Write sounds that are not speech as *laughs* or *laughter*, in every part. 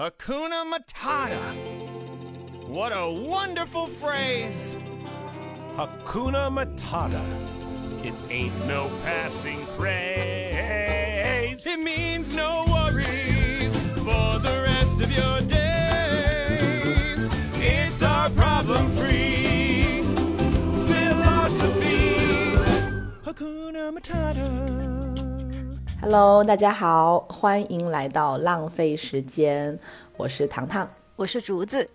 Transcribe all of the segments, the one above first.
Hakuna Matata. What a wonderful phrase. Hakuna Matata. It ain't no passing craze. It means no Hello，大家好，欢迎来到浪费时间，我是糖糖。我是竹子，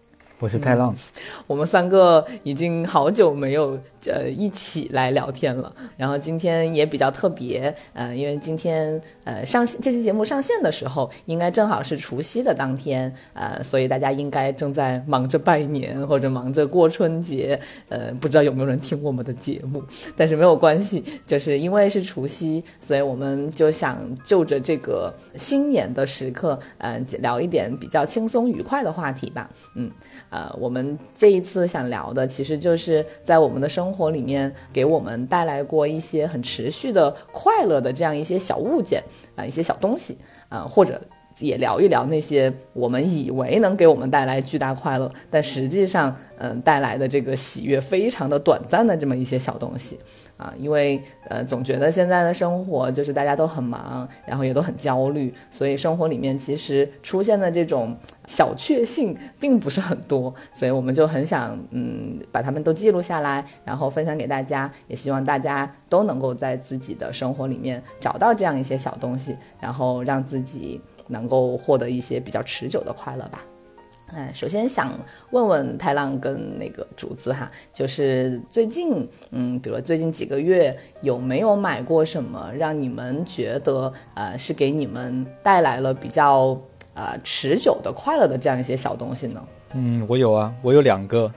我是太浪，我们三个已经好久没有呃一起来聊天了，然后今天也比较特别，呃，因为今天呃上这期节目上线的时候，应该正好是除夕的当天，呃，所以大家应该正在忙着拜年或者忙着过春节，呃，不知道有没有人听我们的节目，但是没有关系，就是因为是除夕，所以我们就想就着这个新年的时刻，呃，聊一点比较轻松愉快的话题吧，嗯。呃，我们这一次想聊的，其实就是在我们的生活里面给我们带来过一些很持续的快乐的这样一些小物件啊、一些小东西啊、或者也聊一聊那些我们以为能给我们带来巨大快乐，但实际上嗯、带来的这个喜悦非常的短暂的这么一些小东西啊，因为呃总觉得现在的生活就是大家都很忙，然后也都很焦虑，所以生活里面其实出现的这种小确幸并不是很多，所以我们就很想嗯把它们都记录下来，然后分享给大家，也希望大家都能够在自己的生活里面找到这样一些小东西，然后让自己能够获得一些比较持久的快乐吧。嗯，首先想问问太浪跟那个竹子哈，就是最近，嗯，比如最近几个月有没有买过什么让你们觉得呃是给你们带来了比较呃持久的快乐的这样一些小东西呢？嗯，我有啊，我有两个，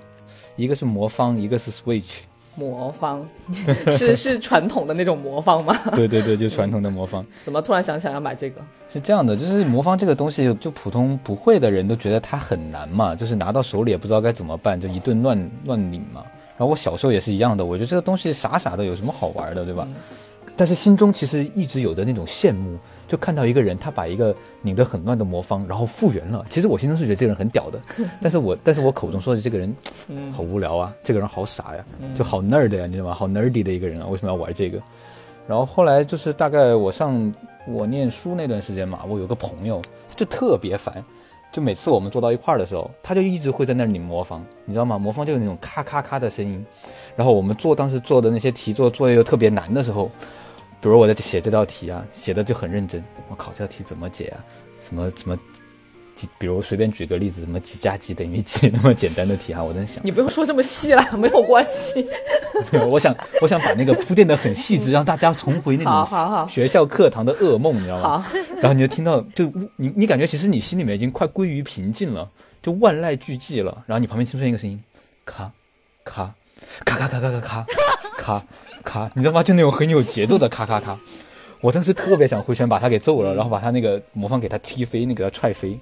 一个是魔方，一个是 Switch。魔方 *laughs* 是是传统的那种魔方吗？*laughs* 对对对，就传统的魔方。*laughs* 怎么突然想起来要买这个？是这样的，就是魔方这个东西，就普通不会的人都觉得它很难嘛，就是拿到手里也不知道该怎么办，就一顿乱乱拧嘛。然后我小时候也是一样的，我觉得这个东西傻傻的，有什么好玩的，对吧？但是心中其实一直有着那种羡慕，就看到一个人他把一个拧得很乱的魔方，然后复原了。其实我心中是觉得这个人很屌的，*laughs* 但是我但是我口中说的这个人，好无聊啊，这个人好傻呀，就好 nerd 呀，你知道吗？好 nerdy 的一个人啊，为什么要玩这个？然后后来就是大概我上我念书那段时间嘛，我有个朋友就特别烦，就每次我们坐到一块儿的时候，他就一直会在那儿拧魔方，你知道吗？魔方就有那种咔咔咔的声音。然后我们做当时做的那些题做作业又特别难的时候，比如我在写这道题啊写的就很认真我考这道题怎么解啊什么什么比如随便举个例子什么几加几等于几 *laughs* 那么简单的题哈我在想。你不用说这么细了没有关系。我想我想把那个铺垫的很细致让大家重回那种学校课堂的噩梦你知道吗？然后你就听到就你你感觉其实你心里面已经快归于平静了就万籁俱寂了然后你旁边听出来一个声音咔咔咔咔咔咔咔咔咔咔咔咔，你知道吗？就那种很有节奏的咔咔咔。我当时特别想回拳把他给揍了，然后把他那个魔方给他踢飞，那个给他踹飞。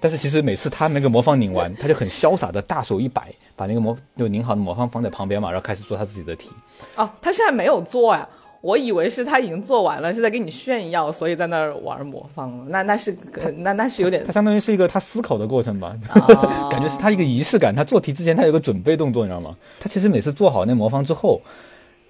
但是其实每次他那个魔方拧完，他就很潇洒的大手一摆，把那个魔就拧好的魔方放在旁边嘛，然后开始做他自己的题。哦，他现在没有做呀。我以为是他已经做完了，是在给你炫耀，所以在那儿玩魔方了。那那是呃那那是有点他相当于是一个他思考的过程吧，哦 *laughs* 感觉是他一个仪式感。他做题之前他有个准备动作，你知道吗？他其实每次做好那魔方之后，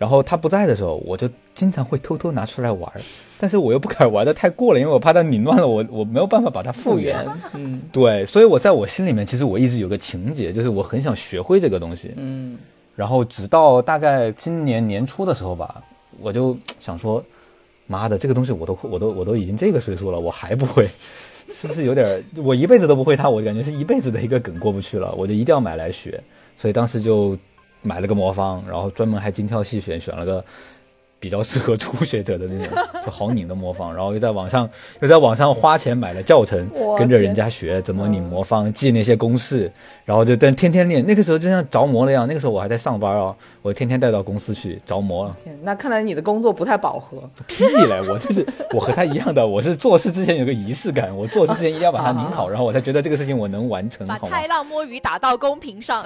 然后他不在的时候，我就经常会偷偷拿出来玩，但是我又不敢玩的太过了，因为我怕它拧乱了我，我没有办法把它复原。嗯对，所以我在我心里面，其实我一直有个情节，就是我很想学会这个东西。嗯然后直到大概今年年初的时候吧，我就想说，妈的，这个东西我都我都我都已经这个岁数了，我还不会，是不是有点儿？我一辈子都不会它，我感觉是一辈子的一个梗过不去了，我就一定要买来学。所以当时就买了个魔方，然后专门还精挑细选，选了个 *laughs* 比较适合初学者的那种 *laughs* 就好拧的魔方，然后又在网上又在网上花钱买了教程，跟着人家学怎么拧魔方，记那些公式，然后就但天天练。那个时候就像着魔了一样，那个时候我还在上班啊，我天天带到公司去着魔了。天，那看来你的工作不太饱和。屁嘞！我就是我和他一样的，我是做事之前有个仪式感，我做事之前一定要把它拧好，然后我才觉得这个事情我能完成，把好吗？太浪摸鱼打到公屏上。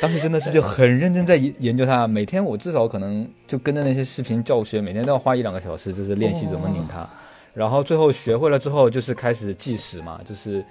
当时真的是就很认真在研研究它，每天我至少可能就跟着那些视频教学，每天都要花一两个小时，就是练习怎么拧它。然后最后学会了之后，就是开始计时嘛，就是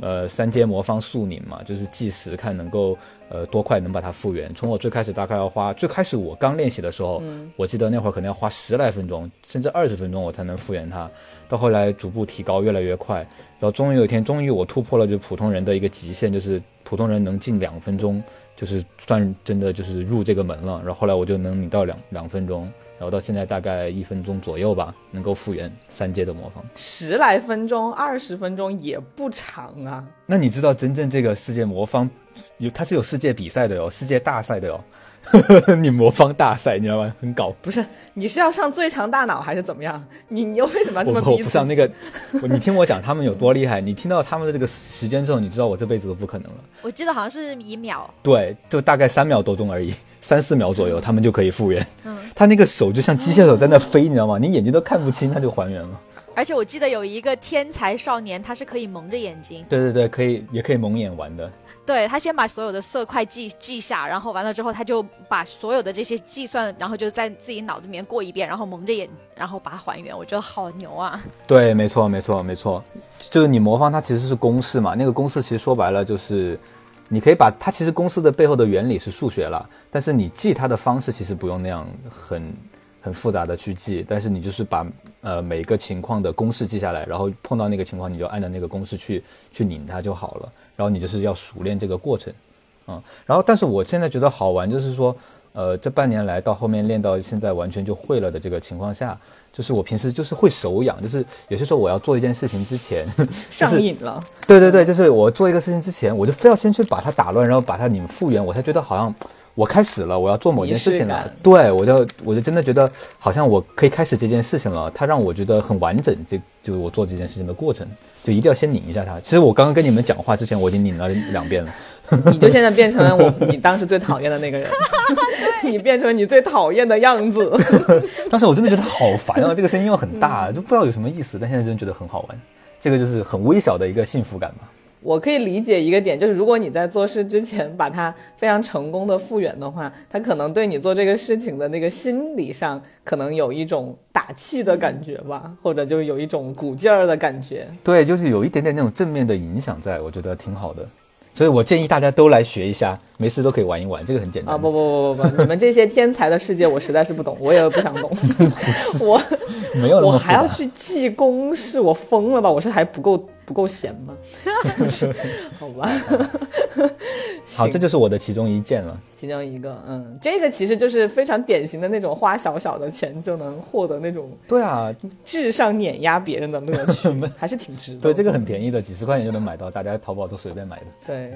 呃三阶魔方速拧嘛，就是计时看能够呃多快能把它复原。从我最开始大概要花，最开始我刚练习的时候，我记得那会儿可能要花十来分钟，甚至二十分钟我才能复原它。到后来逐步提高，越来越快，然后终于有一天，终于我突破了就普通人的一个极限，就是普通人能进两分钟，就是算真的就是入这个门了。然后后来我就能拧到两两分钟，然后到现在大概一分钟左右吧，能够复原三阶的魔方。十来分钟、二十分钟也不长啊。那你知道真正这个世界魔方有它是有世界比赛的哟，世界大赛的哟，*laughs* 你魔方大赛你知道吗？很搞。不是，你是要上最强大脑还是怎么样？你你又为什么要这我我么逼自己不上那个，你听我讲他们有多厉害，你听到他们的这个时间之后，你知道我这辈子都不可能了。我记得好像是一秒，对，就大概三秒多钟而已，三四秒左右，他们就可以复原。嗯他那个手就像机械手在那飞，你知道吗？你眼睛都看不清，他就还原了。而且我记得有一个天才少年，他是可以蒙着眼睛，对对对，可以，也可以蒙眼玩的。对他先把所有的色块记记下，然后完了之后，他就把所有的这些计算，然后就在自己脑子里面过一遍，然后蒙着眼，然后把它还原。我觉得好牛啊！对，没错，没错，没错，就是你魔方它其实是公式嘛，那个公式其实说白了就是，你可以把它其实公式的背后的原理是数学了，但是你记它的方式其实不用那样很很复杂的去记，但是你就是把呃每个情况的公式记下来，然后碰到那个情况你就按照那个公式去去拧它就好了，然后你就是要熟练这个过程，嗯，然后但是我现在觉得好玩就是说，呃，这半年来到后面练到现在完全就会了的这个情况下。就是我平时就是会手痒，就是有些时候我要做一件事情之前，*laughs* 上瘾了。对对对，就是我做一个事情之前，我就非要先去把它打乱，然后把它拧复原，我才觉得好像我开始了，我要做某件事情了。对，我就我就真的觉得好像我可以开始这件事情了，它让我觉得很完整，这就是我做这件事情的过程，就一定要先拧一下它。其实我刚刚跟你们讲话之前，我已经拧了两遍了。*laughs* 你就现在变成了我你当时最讨厌的那个人，*laughs* 你变成你最讨厌的样子。*laughs* 当时我真的觉得好烦啊，这个声音又很大，就不知道有什么意思，但现在真的觉得很好玩。这个就是很微小的一个幸福感吧。我可以理解一个点，就是如果你在做事之前把它非常成功的复原的话，它可能对你做这个事情的那个心理上可能有一种打气的感觉吧，或者就有一种鼓劲儿的感觉。对，就是有一点点那种正面的影响在，我觉得挺好的。所以我建议大家都来学一下，没事都可以玩一玩，这个很简单。啊不不不不不，你们这些天才的世界我实在是不懂，我也不想懂。*laughs* 我没有我。还要去记公式，我疯了吧？我是还不够不够闲吗？*laughs* *laughs* 好吧，好，这就是我的其中一件了。其中一个，嗯，这个其实就是非常典型的那种花小小的钱就能获得那种对啊，智商碾压别人的乐趣，*laughs* 还是挺值的。对，这个很便宜的，几十块钱就能买到，大家淘宝都随便买的。对。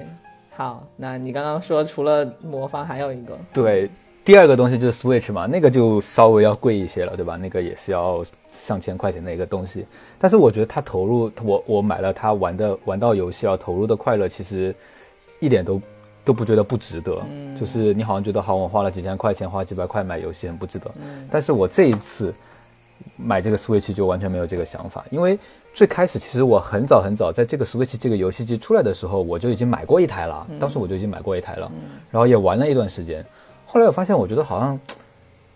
好，那你刚刚说除了魔方还有一个，对，第二个东西就是 Switch 嘛，那个就稍微要贵一些了，对吧？那个也是要上千块钱的一个东西。但是我觉得它投入，我我买了它玩的玩到游戏啊，投入的快乐其实一点都都不觉得不值得。就是你好像觉得好，我花了几千块钱，花几百块买游戏很不值得。但是我这一次买这个 Switch 就完全没有这个想法，因为最开始其实我很早很早在这个 Switch 这个游戏机出来的时候，我就已经买过一台了，当时我就已经买过一台了，然后也玩了一段时间。后来我发现，我觉得好像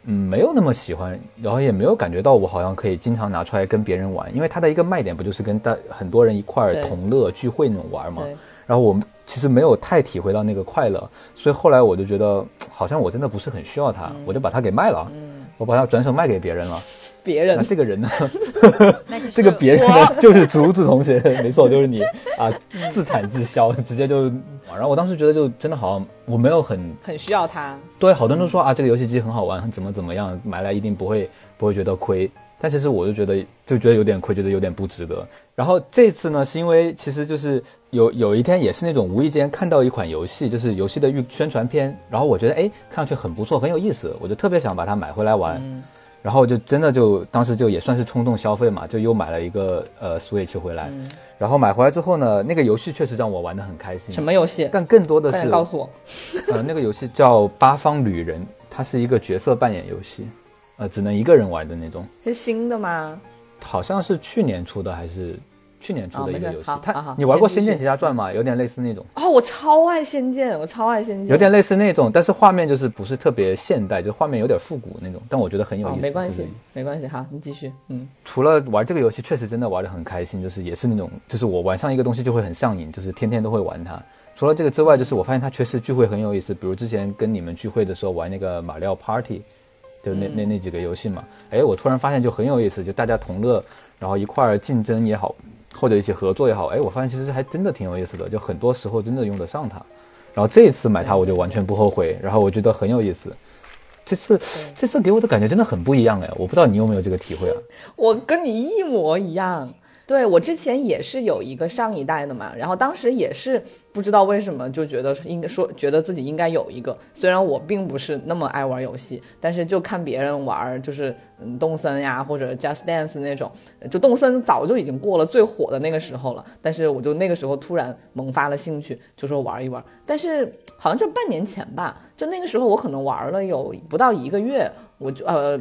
嗯没有那么喜欢，然后也没有感觉到我好像可以经常拿出来跟别人玩，因为它的一个卖点不就是跟大很多人一块儿同乐聚会那种玩嘛。然后我其实没有太体会到那个快乐，所以后来我就觉得 *tsk* 好像我真的不是很需要它，我就把它给卖了，嗯我把它转手卖给别人了。别人那这个人呢？*laughs* *laughs* 这个别人呢，*laughs* 就是竹子同学，没错，就是你啊，自产自销，直接就。然后我当时觉得就真的好像我没有很很需要它，对，好多人都说啊，这个游戏机很好玩，怎么怎么样，买来一定不会不会觉得亏。但其实我就觉得就觉得有点亏，觉得有点不值得。然后这次呢，是因为其实就是有有一天也是那种无意间看到一款游戏，就是游戏的预宣传片，然后我觉得哎看上去很不错，很有意思，我就特别想把它买回来玩。然后就真的就当时就也算是冲动消费嘛，就又买了一个呃 Switch 回来。然后买回来之后呢，那个游戏确实让我玩的很开心。什么游戏？但更多的是告诉我。呃，那个游戏叫《八方旅人》，它是一个角色扮演游戏，呃，只能一个人玩的那种，是新的吗？好像是去年出的还是去年出的一个游戏它你玩过《仙剑奇侠传》吗？有点类似那种。哦，我超爱仙剑，我超爱仙剑，有点类似那种，但是画面就是不是特别现代，就画面有点复古那种，但我觉得很有意哦思。，没关系，没关系，好，你继续，嗯，除了玩这个游戏，确实真的玩的很开心，就是也是那种，就是我玩上一个东西就会很上瘾，就是天天都会玩它。除了这个之外，就是我发现它确实聚会很有意思，比如之前跟你们聚会的时候玩那个马里奥 Party，就那那那几个游戏嘛，哎，我突然发现就很有意思，就大家同乐，然后一块儿竞争也好，或者一起合作也好，哎，我发现其实还真的挺有意思的，就很多时候真的用得上它。然后这一次买它我就完全不后悔，然后我觉得很有意思。这次这次给我的感觉真的很不一样哎，我不知道你有没有这个体会啊？*laughs* 我跟你一模一样。对我之前也是有一个上一代的嘛，然后当时也是不知道为什么就觉得应该说觉得自己应该有一个，虽然我并不是那么爱玩游戏，但是就看别人玩，就是嗯动森呀或者 Just Dance 那种，就动森早就已经过了最火的那个时候了，但是我就那个时候突然萌发了兴趣，就说玩一玩，但是好像就半年前吧，就那个时候我可能玩了有不到一个月，我就呃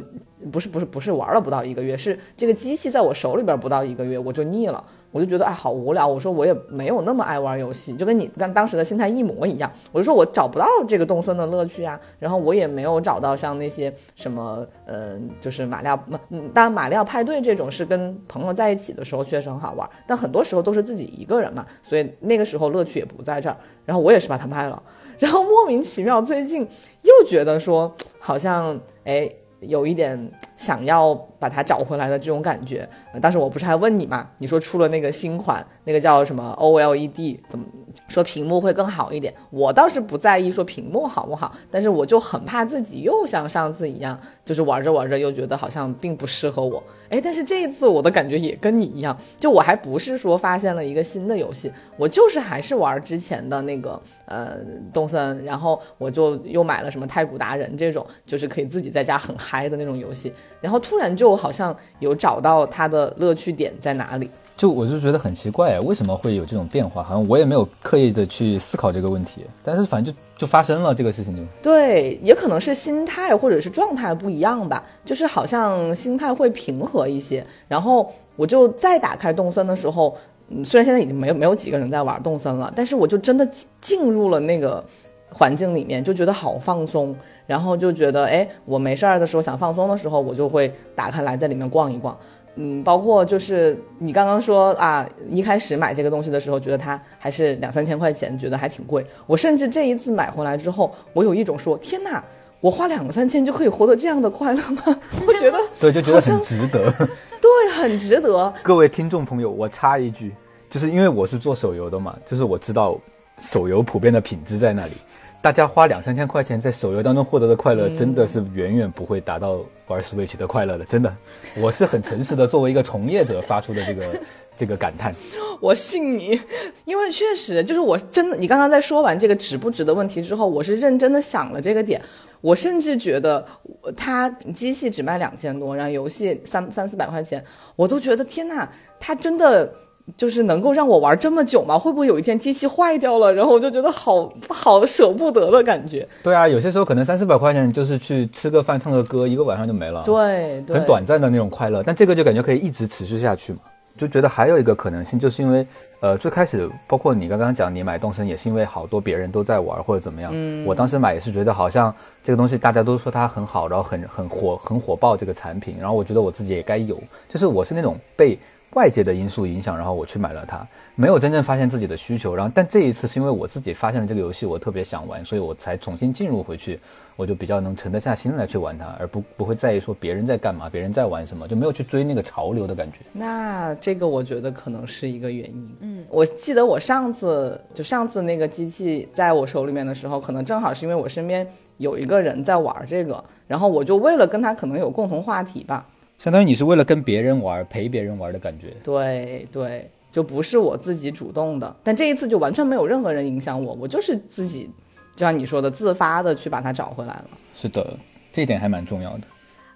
不是不是不是玩了不到一个月，是这个机器在我手里边不到一个月我就腻了，我就觉得哎好无聊，我说我也没有那么爱玩游戏，就跟你当当时的心态一模一样，我就说我找不到这个动森的乐趣啊，然后我也没有找到像那些什么呃就是马里奥，嗯当然马里奥派对这种是跟朋友在一起的时候确实很好玩，但很多时候都是自己一个人嘛，所以那个时候乐趣也不在这儿，然后我也是把它卖了。*laughs* 然后莫名其妙，最近又觉得说好像哎有一点想要把它找回来的这种感觉。呃当时我不是还问你嘛，你说出了那个新款，那个叫什么 OLED，怎么说屏幕会更好一点？我倒是不在意说屏幕好不好，但是我就很怕自己又像上次一样，就是玩着玩着又觉得好像并不适合我。哎，但是这一次我的感觉也跟你一样，就我还不是说发现了一个新的游戏，我就是还是玩之前的那个呃动森，然后我就又买了什么太古达人这种，就是可以自己在家很嗨的那种游戏，然后突然就好像有找到它的乐趣点在哪里。就我就觉得很奇怪，为什么会有这种变化？好像我也没有刻意的去思考这个问题，但是反正就就发生了这个事情就。对，也可能是心态或者是状态不一样吧，就是好像心态会平和一些。然后我就再打开动森的时候，虽然现在已经没有没有几个人在玩动森了，但是我就真的进进入了那个环境里面，就觉得好放松。然后就觉得，哎，我没事儿的时候想放松的时候，我就会打开来在里面逛一逛。嗯，包括就是你刚刚说啊，一开始买这个东西的时候，觉得它还是两三千块钱，觉得还挺贵。我甚至这一次买回来之后，我有一种说，天哪，我花两三千就可以获得这样的快乐吗？*laughs* 我觉得 *laughs* 对，就觉得很值得。*laughs* 对，很值得。各位听众朋友，我插一句，就是因为我是做手游的嘛，就是我知道手游普遍的品质在那里。大家花两三千块钱在手游当中获得的快乐，真的是远远不会达到玩 Switch 的快乐的，真的。我是很诚实的，作为一个从业者发出的这个 *laughs* 这个感叹。我信你，因为确实就是我真的，你刚刚在说完这个值不值的问题之后，我是认真的想了这个点。我甚至觉得，我它机器只卖两千多，然后游戏三三四百块钱，我都觉得天呐，它真的就是能够让我玩这么久吗？会不会有一天机器坏掉了，然后我就觉得好好舍不得的感觉。对啊，有些时候可能三四百块钱就是去吃个饭、唱个歌，一个晚上就没了。对，对很短暂的那种快乐，但这个就感觉可以一直持续下去嘛。就觉得还有一个可能性，就是因为呃最开始包括你刚刚讲你买动森也是因为好多别人都在玩或者怎么样。嗯，我当时买也是觉得好像这个东西大家都说它很好，然后很很火很火爆这个产品，然后我觉得我自己也该有，就是我是那种被外界的因素影响，然后我去买了它，没有真正发现自己的需求。然后但这一次是因为我自己发现了这个游戏，我特别想玩，所以我才重新进入回去。我就比较能沉得下心来去玩它，而不不会在意说别人在干嘛，别人在玩什么，就没有去追那个潮流的感觉。那这个我觉得可能是一个原因。嗯，我记得我上次就上次那个机器在我手里面的时候，可能正好是因为我身边有一个人在玩这个，然后我就为了跟他可能有共同话题吧。相当于你是为了跟别人玩、陪别人玩的感觉。对对，就不是我自己主动的，但这一次就完全没有任何人影响我，我就是自己，就像你说的，自发的去把它找回来了。是的，这一点还蛮重要的。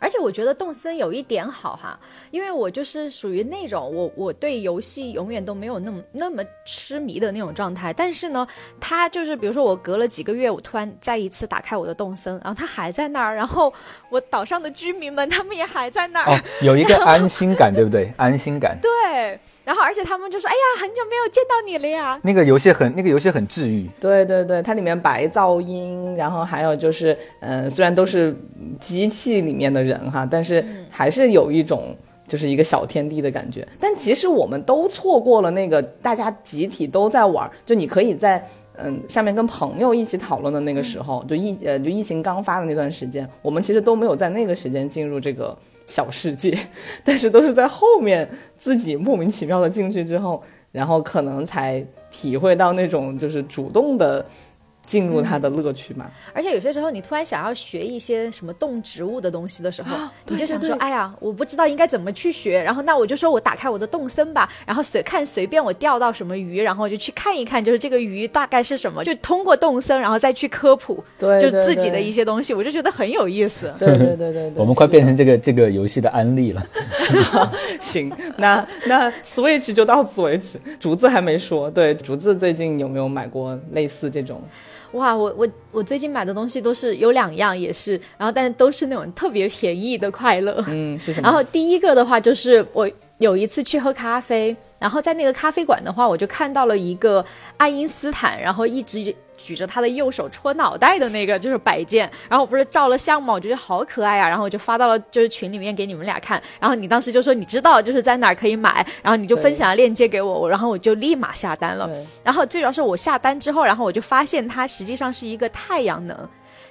而且我觉得动森有一点好哈，因为我就是属于那种我我对游戏永远都没有那么那么痴迷的那种状态，但是呢，它就是比如说我隔了几个月，我突然再一次打开我的动森，然后它还在那儿，然后我岛上的居民们他们也还在那儿，哦，有一个安心感，对不对？安心感。对，然然后而且他们就说：“哎呀，很久没有见到你了呀。那个游戏很那个游戏很治愈，对对对，它里面白噪音，然后还有就是，嗯、虽然都是机器里面的人哈，但是还是有一种就是一个小天地的感觉。但其实我们都错过了那个大家集体都在玩，就你可以在嗯下面跟朋友一起讨论的那个时候，就疫呃就疫情刚发的那段时间，我们其实都没有在那个时间进入这个小世界，*laughs* 但是都是在后面自己莫名其妙的进去之后，然后可能才体会到那种就是主动的进入它的乐趣嘛。而且有些时候你突然想要学一些什么动植物的东西的时候，你就想说：“对对对哎呀，我不知道应该怎么去学。”然后那我就说我打开我的动森吧，然后随看随便我钓到什么鱼，然后我就去看一看，就是这个鱼大概是什么，就通过动森，然后再去科普，对对就自己的一些东西，我就觉得很有意思。对对对对对，我们快变成这个这个游戏的安利了。*laughs* 行，那那 Switch 就到此为止。竹子还没说，对，竹子最近有没有买过类似这种？哇，我我我最近买的东西都是有两样，也是，然后但是都是那种特别便宜的快乐。嗯，是什 *laughs* 么？然后第一个的话就是我有一次去喝咖啡，然后在那个咖啡馆的话，我就看到了一个爱因斯坦，然后一直举着他的右手戳脑袋的那个就是摆件，然后我不是照了相嘛，我觉得好可爱啊，然后我就发到了就是群里面给你们俩看，然后你当时就说你知道就是在哪儿可以买，然后你就分享了链接给我，我然后我就立马下单了。然后最主要是我下单之后，然后我就发现它实际上是一个太阳能。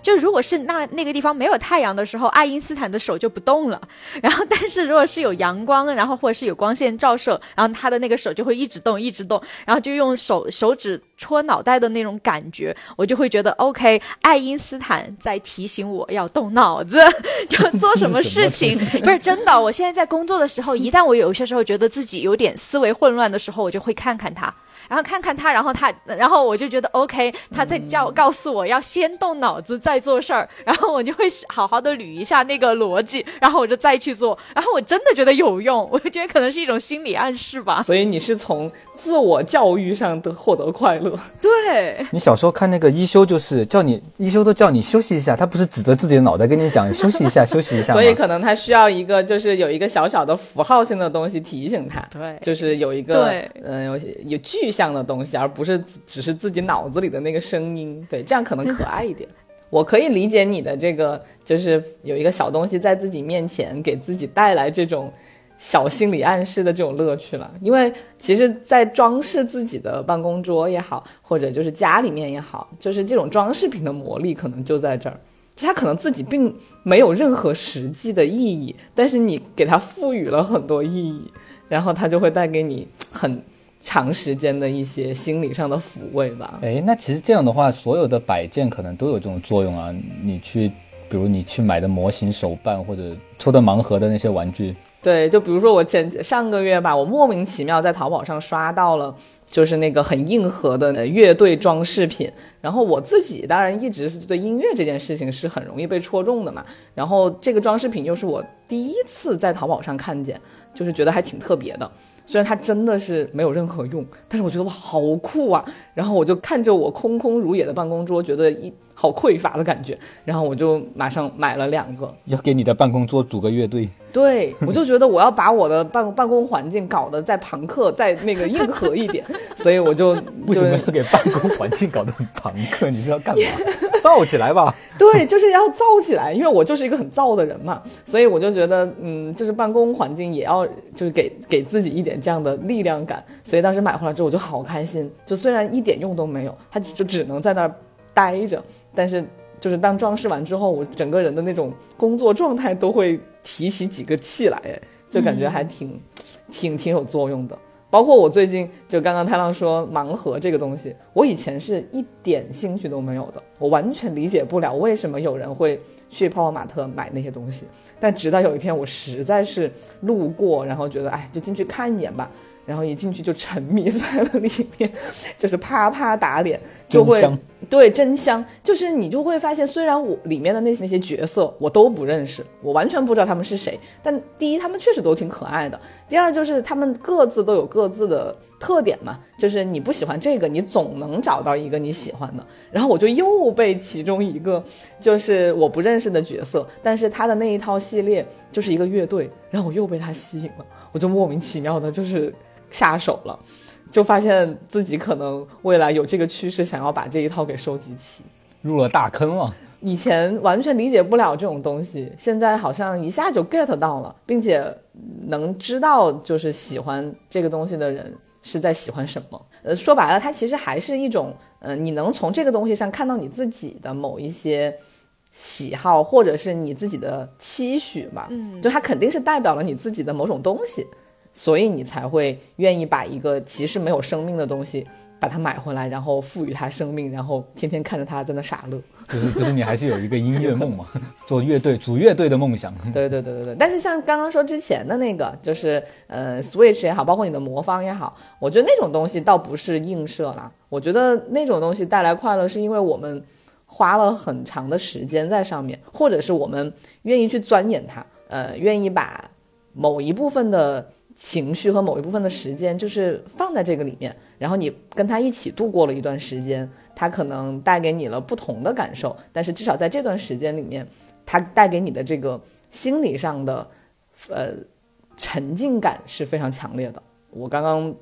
就如果是那那个地方没有太阳的时候，爱因斯坦的手就不动了。*laughs* 然后，*laughs* 但是如果是有阳光，然后或者是有光线照射，然后他的那个手就会一直动，一直动，然后就用手手指戳脑袋的那种感觉，我就会觉得 OK，爱因斯坦在提醒我要动脑子，*laughs* 就做什么事情。不是真的，我现在在工作的时候，一旦我有些时候觉得自己有点思维混乱的时候，我就会看看他。然后看看他，然后他，然后我就觉得 OK，他在叫告诉我要先动脑子再做事儿，然后我就会好好的捋一下那个逻辑，然后我就再去做，然后我真的觉得有用，我就觉得可能是一种心理暗示吧。所以你是从自我教育上的获得快乐。对，你小时候看那个一休，就是叫你一休都叫你休息一下，他不是指着自己的脑袋跟你讲休息一下，休息一下？所以可能他需要一个，就是有一个小小的符号性的东西提醒他，对就是有一个对嗯、有有具象样的东西，而不是只是自己脑子里的那个声音，对，这样可能可爱一点。*laughs* 我可以理解你的这个，就是有一个小东西在自己面前给自己带来这种小心理暗示的这种乐趣了。因为其实，在装饰自己的办公桌也好，或者就是家里面也好，就是这种装饰品的魔力可能就在这儿。就它可能自己并没有任何实际的意义，但是你给它赋予了很多意义，然后它就会带给你很长时间的一些心理上的抚慰吧。哎，那其实这样的话，所有的摆件可能都有这种作用啊。你去，比如你去买的模型手办，或者抽的盲盒的那些玩具，对，就比如说我前上个月吧，我莫名其妙在淘宝上刷到了，就是那个很硬核的呃乐队装饰品。然后我自己当然一直是对音乐这件事情是很容易被戳中的嘛。然后这个装饰品又是我第一次在淘宝上看见，就是觉得还挺特别的。虽然它真的是没有任何用，但是我觉得哇好酷啊！然后我就看着我空空如也的办公桌，觉得一好匮乏的感觉，然后我就马上买了两个。要给你的办公桌组个乐队。对，我就觉得我要把我的办办公环境搞得再朋克、再那个硬核一点，*laughs* 所以我就 *laughs* 为什么就要给办公环境搞得很朋克？你是要干嘛？造起来吧！*laughs* 对，就是要造起来，因为我就是一个很造的人嘛，所以我就觉得，嗯，就是办公环境也要就是给给自己一点这样的力量感，所以当时买回来之后我就好开心，就虽然一点用都没有，它就只能在那儿待着，但是就是当装饰完之后，我整个人的那种工作状态都会提起几个气来，哎，就感觉还挺、挺挺有作用的。包括我最近就刚刚太浪说盲盒这个东西，我以前是一点兴趣都没有的，我完全理解不了为什么有人会去泡泡玛特买那些东西。但直到有一天我实在是路过，然后觉得哎，就进去看一眼吧。然后一进去就沉迷在了里面，就是啪啪打脸，*laughs* 就会真对真香。就是你就会发现，虽然我里面的那些那些角色我都不认识，我完全不知道他们是谁，但第一他们确实都挺可爱的，第二就是他们各自都有各自的特点嘛，就是你不喜欢这个，你总能找到一个你喜欢的。然后我就又被其中一个就是我不认识的角色，但是他的那一套系列就是一个乐队，然后我又被他吸引了，我就莫名其妙的就是下手了，就发现自己可能未来有这个趋势，想要把这一套给收集齐。入了大坑了。以前完全理解不了这种东西，现在好像一下就 get 到了，并且能知道就是喜欢这个东西的人是在喜欢什么。呃，说白了，它其实还是一种，呃，你能从这个东西上看到你自己的某一些喜好，或者是你自己的期许吧。嗯，就它肯定是代表了你自己的某种东西，所以你才会愿意把一个其实没有生命的东西把它买回来，然后赋予它生命，然后天天看着它在那傻乐。*laughs* 就是就是你还是有一个音乐梦嘛，做乐队组乐队的梦想。对对对对对，但是像刚刚说之前的那个，就是呃，Switch 也好，包括你的魔方也好，我觉得那种东西倒不是映射啦。我觉得那种东西带来快乐，是因为我们花了很长的时间在上面，或者是我们愿意去钻研它，呃，愿意把某一部分的情绪和某一部分的时间，就是放在这个里面，然后你跟他一起度过了一段时间，他可能带给你了不同的感受，但是至少在这段时间里面，他带给你的这个心理上的呃沉浸感是非常强烈的。我刚刚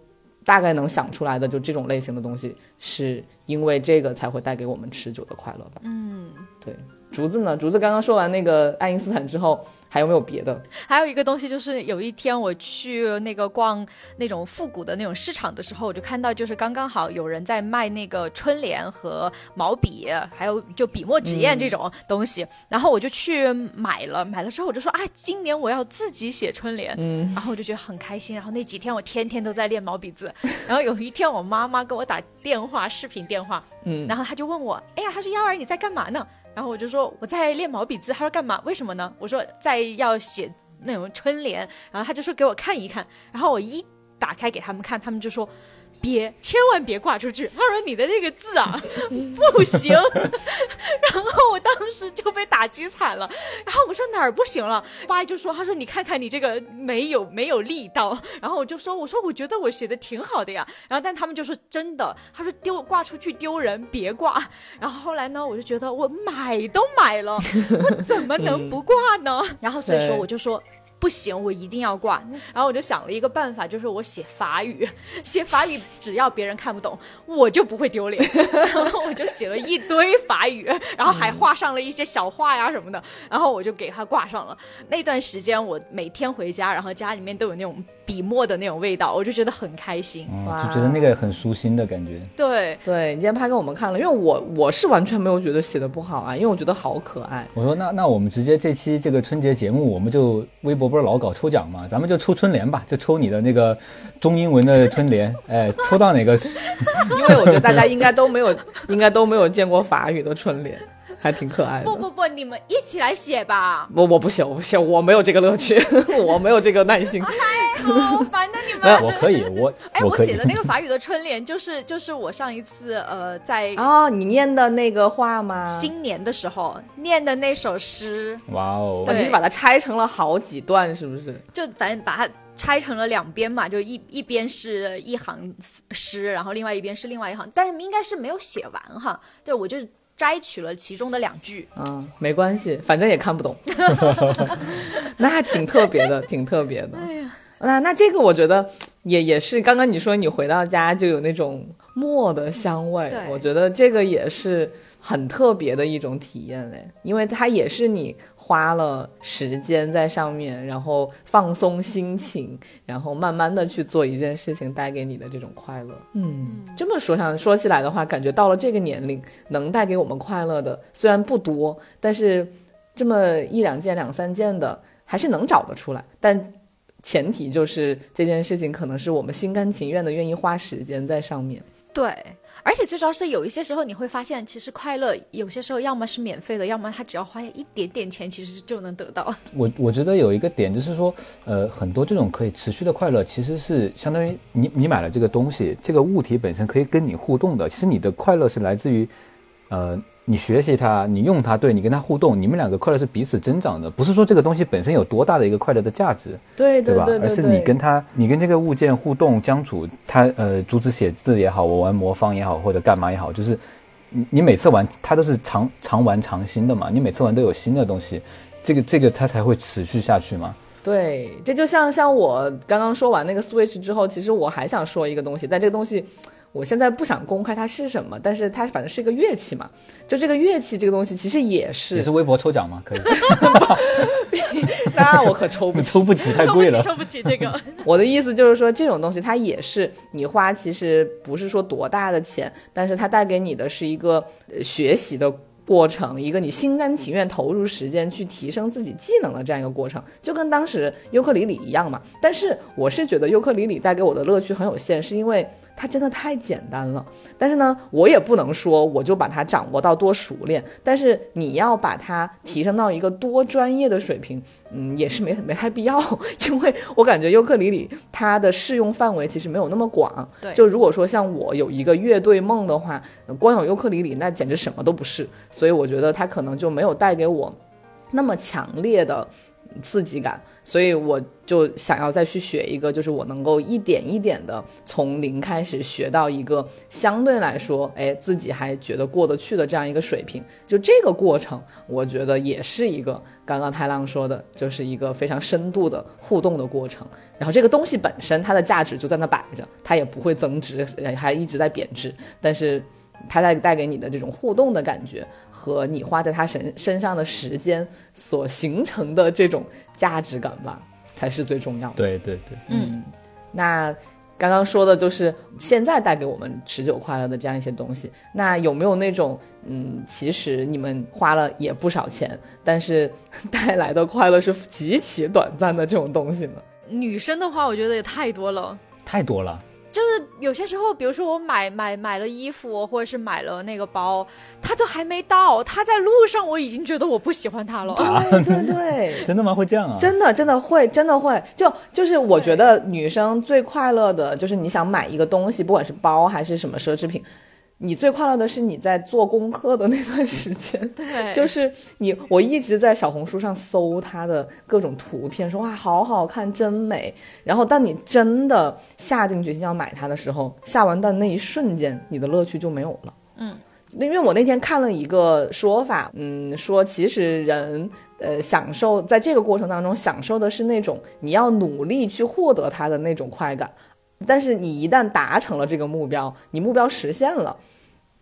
大概能想出来的，就这种类型的东西，是因为这个才会带给我们持久的快乐吧。嗯，对，竹子呢？竹子刚刚说完那个爱因斯坦之后，还有没有别的？还有一个东西就是，有一天我去那个逛那种复古的那种市场的时候，我就看到就是刚刚好有人在卖那个春联和毛笔，还有就笔墨纸砚这种东西，然后我就去买了。买了之后我就说啊，今年我要自己写春联，嗯，然后我就觉得很开心。然后那几天我天天都在练毛笔字。*laughs* 然后有一天我妈妈给我打电话，视频电话，嗯然后她就问我，哎呀，她说幺儿你在干嘛呢？然后我就说我在练毛笔字。他说干嘛？为什么呢？我说在要写那种春联。然后他就说给我看一看。然后我一打开给他们看，他们就说。别，千万别挂出去！他说你的那个字啊，*laughs* 不行。*laughs* 然后我当时就被打击惨了。然后我说哪儿不行了？爸就说，他说你看看你这个没有没有力道。然后我就说，我说我觉得我写的挺好的呀。然后但他们就说真的，他说丢挂出去丢人，别挂。然后后来呢，我就觉得我买都买了，我怎么能不挂呢？*laughs* 然后所以说我就说。不行，我一定要挂。然后我就想了一个办法，就是我写法语，*laughs* 写法语只要别人看不懂，我就不会丢脸。*laughs* 然后我就写了一堆法语，然后还画上了一些小画呀什么的，然后我就给他挂上了。那段时间我每天回家，然后家里面都有那种笔墨的那种味道，我就觉得很开心。哦，就觉得那个很舒心的感觉。对，对你今天拍给我们看了，因为我我是完全没有觉得写的不好啊，因为我觉得好可爱。我说那那我们直接这期这个春节节目，我们就微博不是老搞抽奖嘛，咱们就抽春联吧，就抽你的那个中英文的春联，*laughs* 哎，抽到哪个？*laughs* 因为我觉得大家应该都没有，应该都没有见过法语的春联，还挺可爱的。不不不，你们一起来写吧。我我不写，我不写，我没有这个乐趣，*laughs* 我没有这个耐心。好烦的你们。我可以，我哎，我写的那个法语的春联，就是就是我上一次呃在哦，你念的那个话吗？新年的时候念的那首诗，哇哦，哦你是把它拆成了好几段，是不是？就反正把它拆成了两边嘛，就一一边是一行诗，然后另外一边是另外一行，但是应该是没有写完哈。对，我就摘取了其中的两句。嗯，没关系，反正也看不懂。*laughs* 那还挺特别的，*laughs* 挺特别的。哎呀，那那这个我觉得也也是，刚刚你说你回到家就有那种墨的香味，我觉得这个也是很特别的一种体验嘞，因为它也是你花了时间在上面，然后放松心情，然后慢慢的去做一件事情带给你的这种快乐。嗯，这么说上说起来的话，感觉到了这个年龄，能带给我们快乐的虽然不多，但是这么一两件、两三件的还是能找得出来，但。前提就是这件事情可能是我们心甘情愿的，愿意花时间在上面。对。而且最主要是有一些时候你会发现，其实快乐有些时候要么是免费的，要么他只要花一点点钱，其实就能得到。我我觉得有一个点就是说，呃，很多这种可以持续的快乐，其实是相当于你你买了这个东西，这个物体本身可以跟你互动的。其实你的快乐是来自于，呃，你学习它，你用它，对你跟它互动，你们两个快乐是彼此增长的，不是说这个东西本身有多大的一个快乐的价值，对对吧？而是你跟它，你跟这个物件互动相处，它呃，竹子写字也好，我玩魔方也好，或者干嘛也好，就是你你每次玩它都是常常玩常新的嘛，你每次玩都有新的东西，这个这个它才会持续下去嘛。对，这就像像我刚刚说完那个 Switch 之后，其实我还想说一个东西，但这个东西我现在不想公开它是什么，但是它反正是一个乐器嘛，就这个乐器这个东西其实也是，也是微博抽奖吗？可以，*laughs* 那我可抽不起，抽不起太贵了。抽不起这个。*laughs* 我的意思就是说，这种东西它也是你花，其实不是说多大的钱，但是它带给你的是一个呃学习的过程，一个你心甘情愿投入时间去提升自己技能的这样一个过程，就跟当时尤克里里一样嘛。但是我是觉得尤克里里带给我的乐趣很有限，是因为它真的太简单了。但是呢，我也不能说我就把它掌握到多熟练，但是你要把它提升到一个多专业的水平，嗯，也是没没太必要，*laughs* 因为我感觉尤克里里它的适用范围其实没有那么广。对就如果说像我有一个乐队梦的话，呃光有尤克里里那简直什么都不是，所以我觉得它可能就没有带给我那么强烈的刺激感，所以我就想要再去学一个，就是我能够一点一点的从零开始学到一个相对来说，哎，自己还觉得过得去的这样一个水平。就这个过程，我觉得也是一个刚刚太浪说的，就是一个非常深度的互动的过程。然后这个东西本身它的价值就在那摆着，它也不会增值，还一直在贬值，但是。它带带给你的这种互动的感觉，和你花在他身身上的时间所形成的这种价值感吧，才是最重要的。对对对，嗯，那刚刚说的就是现在带给我们持久快乐的这样一些东西。那有没有那种，嗯，其实你们花了也不少钱，但是 *laughs* 带来的快乐是极其短暂的这种东西呢？女生的话，我觉得也太多了。太多了。就是有些时候，比如说我买买买了衣服，或者是买了那个包，它都还没到，它在路上，我已经觉得我不喜欢它了。对对对，*laughs* 真的吗？会这样啊？真的真的会，真的会，就就是我觉得女生最快乐的就是你想买一个东西，不管是包还是什么奢侈品，你最快乐的是你在做功课的那段时间。*laughs* 对，就是你，我一直在小红书上搜它的各种图片，说哇好好看，真美。然后当你真的下定决心要买它的时候，下完单那一瞬间，你的乐趣就没有了。嗯，因为我那天看了一个说法，嗯，说其实人呃享受在这个过程当中享受的是那种你要努力去获得它的那种快感，但是你一旦达成了这个目标，你目标实现了，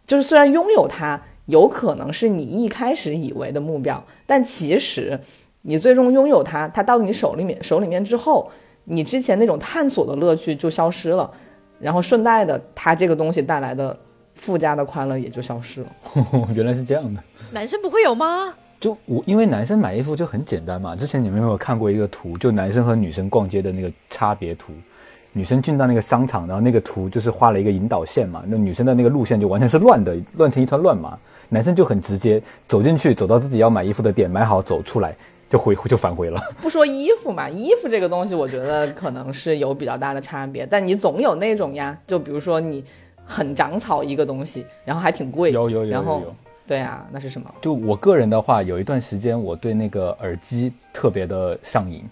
就是虽然拥有它有可能是你一开始以为的目标，但其实你最终拥有它，它到你手里面手里面之后，你之前那种探索的乐趣就消失了，然后顺带的它这个东西带来的附加的快乐也就消失了。*laughs* 原来是这样的。男生不会有吗？就我，因为男生买衣服就很简单嘛。之前你们有没有看过一个图，就男生和女生逛街的那个差别图？女生进到那个商场，然后那个图就是画了一个引导线嘛，那女生的那个路线就完全是乱的，*laughs* 乱成一团乱麻。男生就很直接，走进去，走到自己要买衣服的店，买好走出来就回 *laughs* 就返回了。*laughs* 不说衣服嘛，衣服这个东西，我觉得可能是有比较大的差别，但你总有那种呀，就比如说你很长草一个东西，然后还挺贵，有有有然后有有。对啊，那是什么？就我个人的话，有一段时间我对那个耳机特别的上瘾，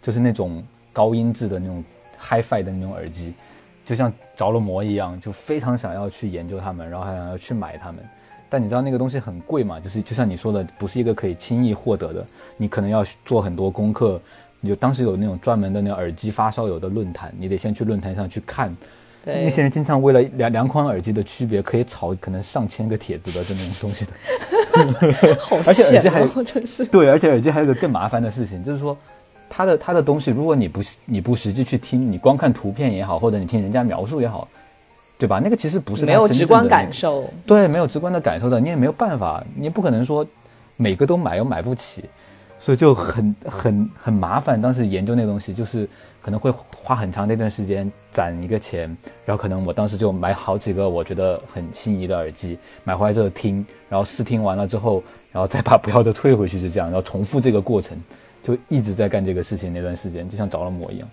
就是那种高音质的那种 HiFi 的那种耳机，就像着了魔一样，就非常想要去研究它们，然后还想要去买它们。但你知道那个东西很贵嘛？就是就像你说的，不是一个可以轻易获得的，你可能要做很多功课。你就当时有那种专门的那种耳机发烧友的论坛，你得先去论坛上去看。对那些人经常为了两两款耳机的区别，可以炒可能上千个帖子的这种东西的。*laughs* 好而且耳机还。对，而且耳机还有一个更麻烦的事情，就是说，它的它的东西，如果你不你不实际去听，你光看图片也好，或者你听人家描述也好，对吧？那个其实不是没有直观感受，对，没有直观的感受的，你也没有办法，你也不可能说每个都买又买不起，所以就很很很麻烦。当时研究那个东西，就是可能会花很长的一段时间攒一个钱，然后可能我当时就买好几个我觉得很心仪的耳机，买回来之后听，然后试听完了之后，然后再把不要的退回去，就这样，然后重复这个过程，就一直在干这个事情。那段时间就像着了魔一样，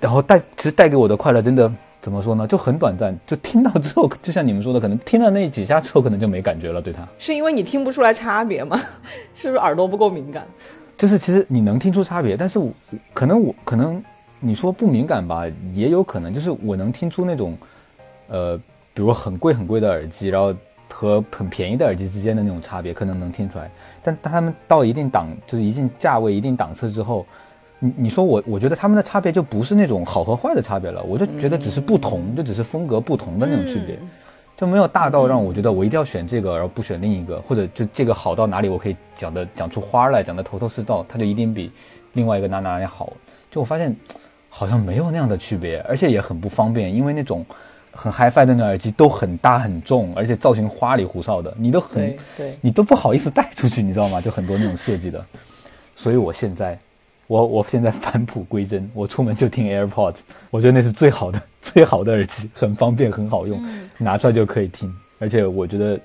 然后带其实带给我的快乐真的。怎么说呢？就很短暂，就听到之后，*laughs* 就像你们说的，可能听了那几下之后，可能就没感觉了。对它，是因为你听不出来差别吗？*laughs* 是不是耳朵不够敏感？就是其实你能听出差别，但是我可能我可能你说不敏感吧，也有可能就是我能听出那种，呃，比如很贵很贵的耳机，然后和很便宜的耳机之间的那种差别，可能能听出来。但当他们到一定档，就是一定价位、一定档次之后，你你说我，我觉得他们的差别就不是那种好和坏的差别了，我就觉得只是不同，就只是风格不同的那种区别，就没有大到让我觉得我一定要选这个而不选另一个，或者就这个好到哪里我可以讲的讲出花来，讲的头头是道，它就一定比另外一个哪哪哪里好。就我发现好像没有那样的区别，而且也很不方便，因为那种很 HiFi 的那种耳机都很大很重，而且造型花里胡哨的，你都很对对，你都不好意思带出去，你知道吗？就很多那种设计的，所以我现在，我我现在返璞归真，我出门就听 AirPods，我觉得那是最好的最好的耳机，很方便，很好用，拿出来就可以听，而且我觉得，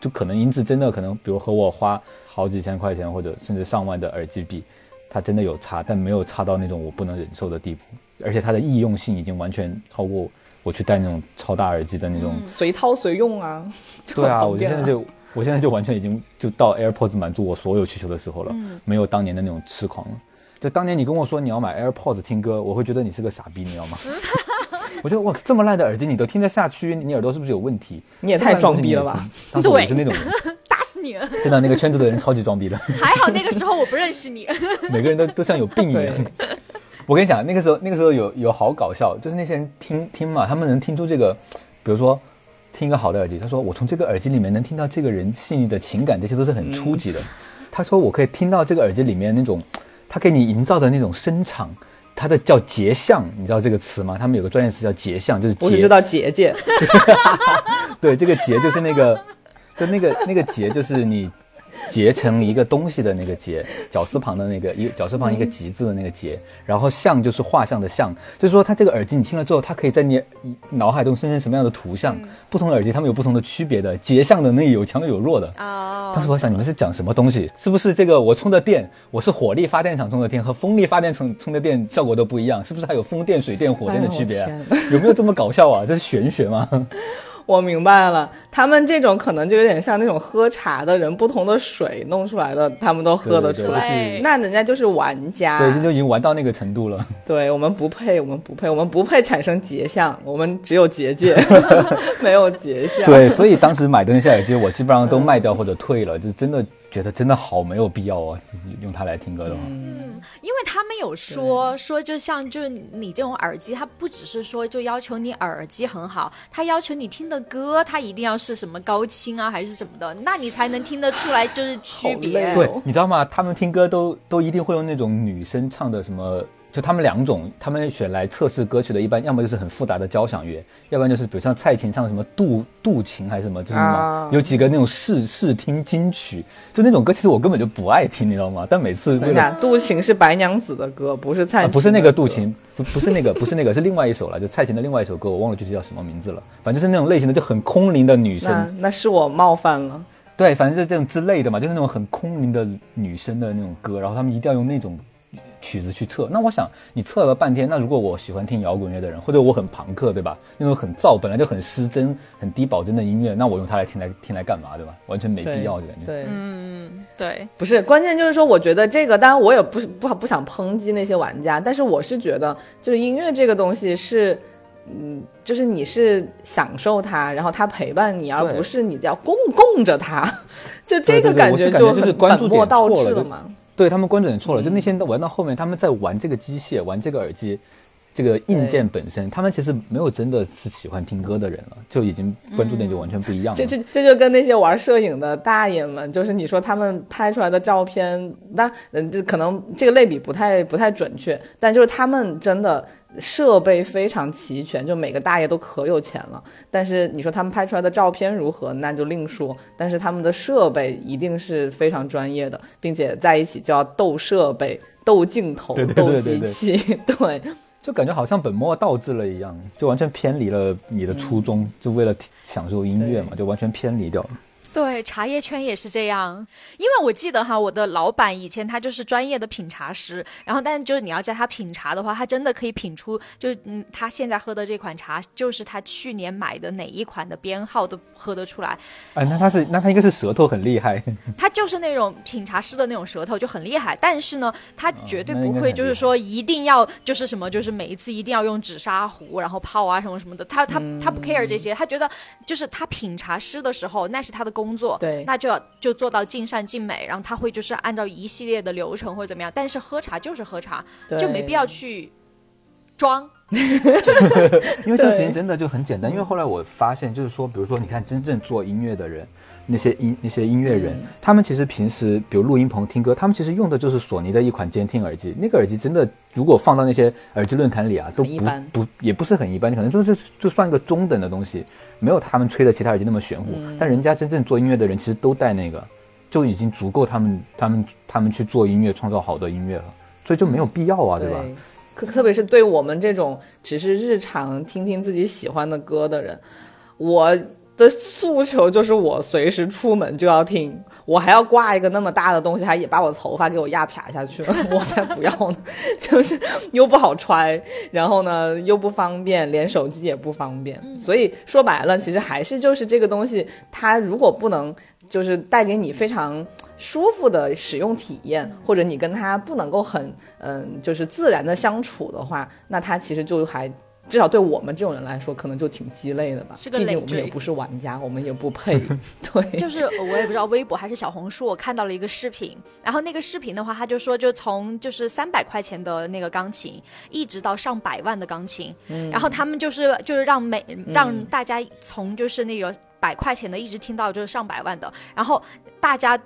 就可能音质真的可能，比如和我花好几千块钱或者甚至上万的耳机比，它真的有差，但没有差到那种我不能忍受的地步，而且它的易用性已经完全超过我去戴那种超大耳机的那种。随掏随用啊。*laughs* 对啊，我现在就我现在就完全已经就到 AirPods 满足我所有需求的时候了，嗯没有当年的那种痴狂了。就当年你跟我说你要买 AirPods 听歌，我会觉得你是个傻逼，你知道吗？*laughs* 我觉得哇，这么烂的耳机你都听得下去，你耳朵是不是有问题？你也太装逼了吧！当时我也是那种人，*laughs* 打死你！真的那个圈子的人超级装逼的，还好那个时候我不认识你。每个人都都像有病一样。我跟你讲，那个时候那个时候有有好搞笑，就是那些人听听嘛，他们能听出这个，比如说听一个好的耳机，他说我从这个耳机里面能听到这个人细腻的情感，这些都是很初级的。他说我可以听到这个耳机里面那种他给你营造的那种声场。它的叫结像，你知道这个词吗？他们有个专业词叫结像，就是结我只知道结界，*laughs* 对，这个结就是那个，就那个那个结就是你 *laughs* 结成一个东西的那个结，绞丝旁的那个一绞丝旁一个吉字的那个结，然后像就是画像的像，就是说它这个耳机你听了之后，它可以在你脑海中生成什么样的图像？不同的耳机它们有不同的区别的，结像的那有强有弱的。哦，当时我想，你们是讲什么东西？是不是这个我充的电，我是火力发电厂充的电和风力发电厂充的电效果都不一样？是不是还有风电、水电、火电的区别、*laughs* 有没有这么搞笑啊？这是玄学吗？我明白了，他们这种可能就有点像那种喝茶的人，不同的水弄出来的，他们都喝得出对对来。对那人家就是玩家，对，这就已经玩到那个程度了。对我们不配，我们不配，我们不配产生结像，我们只有结界，*laughs* 没有结像。对，所以当时买的那些耳机，我基本上都卖掉或者退了，就真的觉得真的好没有必要啊，用它来听歌的话。嗯因为他们有说说，就像就是你这种耳机，它不只是说就要求你耳机很好，它要求你听的歌，它一定要是什么高清啊，还是什么的，那你才能听得出来就是区别。对，你知道吗？他们听歌都都一定会用那种女生唱的什么。就他们两种，他们选来测试歌曲的，一般要么就是很复杂的交响乐，要不然就是比如像蔡琴唱的什么杜杜琴还是什么，就是什么、啊有几个那种试试听金曲，就那种歌，其实我根本就不爱听，你知道吗？但每次为了等一下，杜琴是白娘子的歌，不是蔡琴、啊，不是那个杜。琴，不不是那个，不是那个，*laughs* 是另外一首了，就蔡琴的另外一首歌，我忘了具体叫什么名字了。反正就是那种类型的，就很空灵的女那生，那是我冒犯了。对，反正就这种之类的嘛，就是那种很空灵的女生的那种歌，然后他们一定要用那种曲子去测。那我想，你测了半天，那如果我喜欢听摇滚乐的人，或者我很朋克，对吧？那种很燥，本来就很失真、很低保真的音乐，那我用它来听来听来干嘛，对吧？完全没必要，就感觉。对，嗯对，不是关键就是说，我觉得这个，当然我也不是不不想抨击那些玩家，但是我是觉得，就是音乐这个东西是。嗯，就是你是享受它，然后它陪伴你，而不是你要供供着它，*laughs* 就这个感觉就很关注点本末倒错了嘛。对他们关注点错了，就那些玩到后面，他们在玩这个机械，玩这个耳机，这个硬件本身，他们其实没有真的是喜欢听歌的人了，就已经关注点就完全不一样了。这这这就跟那些玩摄影的大爷们，就是你说他们拍出来的照片，那嗯，这可能这个类比不太不太准确，但就是他们真的设备非常齐全，就每个大爷都可有钱了。但是你说他们拍出来的照片如何，那就另说。但是他们的设备一定是非常专业的，并且在一起就要斗设备、斗镜头、斗机器，对。就感觉好像本末倒置了一样，就完全偏离了你的初衷，就为了享受音乐嘛，就完全偏离掉了。对，茶叶圈也是这样，因为我记得哈，我的老板以前他就是专业的品茶师，然后但是就是你要叫他品茶的话，他真的可以品出，就是嗯，他现在喝的这款茶就是他去年买的哪一款的编号都喝得出来，哎，那他是那他应该是舌头很厉害，他就是那种品茶师的那种舌头就很厉害，但是呢，他绝对不会就是说一定要就是什么，就是每一次一定要用紫砂壶然后泡啊什么什么的，他他他不 care 这些，他觉得就是他品茶师的时候那是他的工作，对那就要就做到尽善尽美，然后他会就是按照一系列的流程或者怎么样，但是喝茶就是喝茶，对就没必要去装。*laughs* 因为这个事情 *laughs* 真的就很简单，因为后来我发现，就是说，比如说，你看真正做音乐的人，那些音那些音乐人，嗯。他们其实平时比如录音棚听歌，他们其实用的就是索尼的一款监听耳机，那个耳机真的如果放到那些耳机论坛里啊，都不一般。不也不是很一般，可能就是就算个中等的东西，没有他们吹的其他耳机那么玄乎。嗯。但人家真正做音乐的人，其实都带那个，就已经足够他们他们他们去做音乐，创造好的音乐了，所以就没有必要啊，对。吧？特特别是对我们这种只是日常听听自己喜欢的歌的人，我的诉求就是我随时出门就要听，我还要挂一个那么大的东西，还也把我头发给我压撇下去了，*laughs* 我才不要呢！*laughs* 就是又不好揣，然后呢又不方便，连手机也不方便，所以说白了，其实还是就是这个东西，它如果不能就是带给你非常舒服的使用体验，或者你跟它不能够很嗯，就是自然的相处的话，那它其实就还至少对我们这种人来说，可能就挺鸡肋的吧。是个毕竟我累赘们也不是玩家，我们也不配。*laughs* 对，就是我也不知道微博还是小红书，我看到了一个视频，然后那个视频的话，他就说就从就是三百块钱的那个钢琴，一直到上百万的钢琴，嗯然后他们就是就是让每让大家从就是那个百块钱的一直听到就是上百万的，然后大家。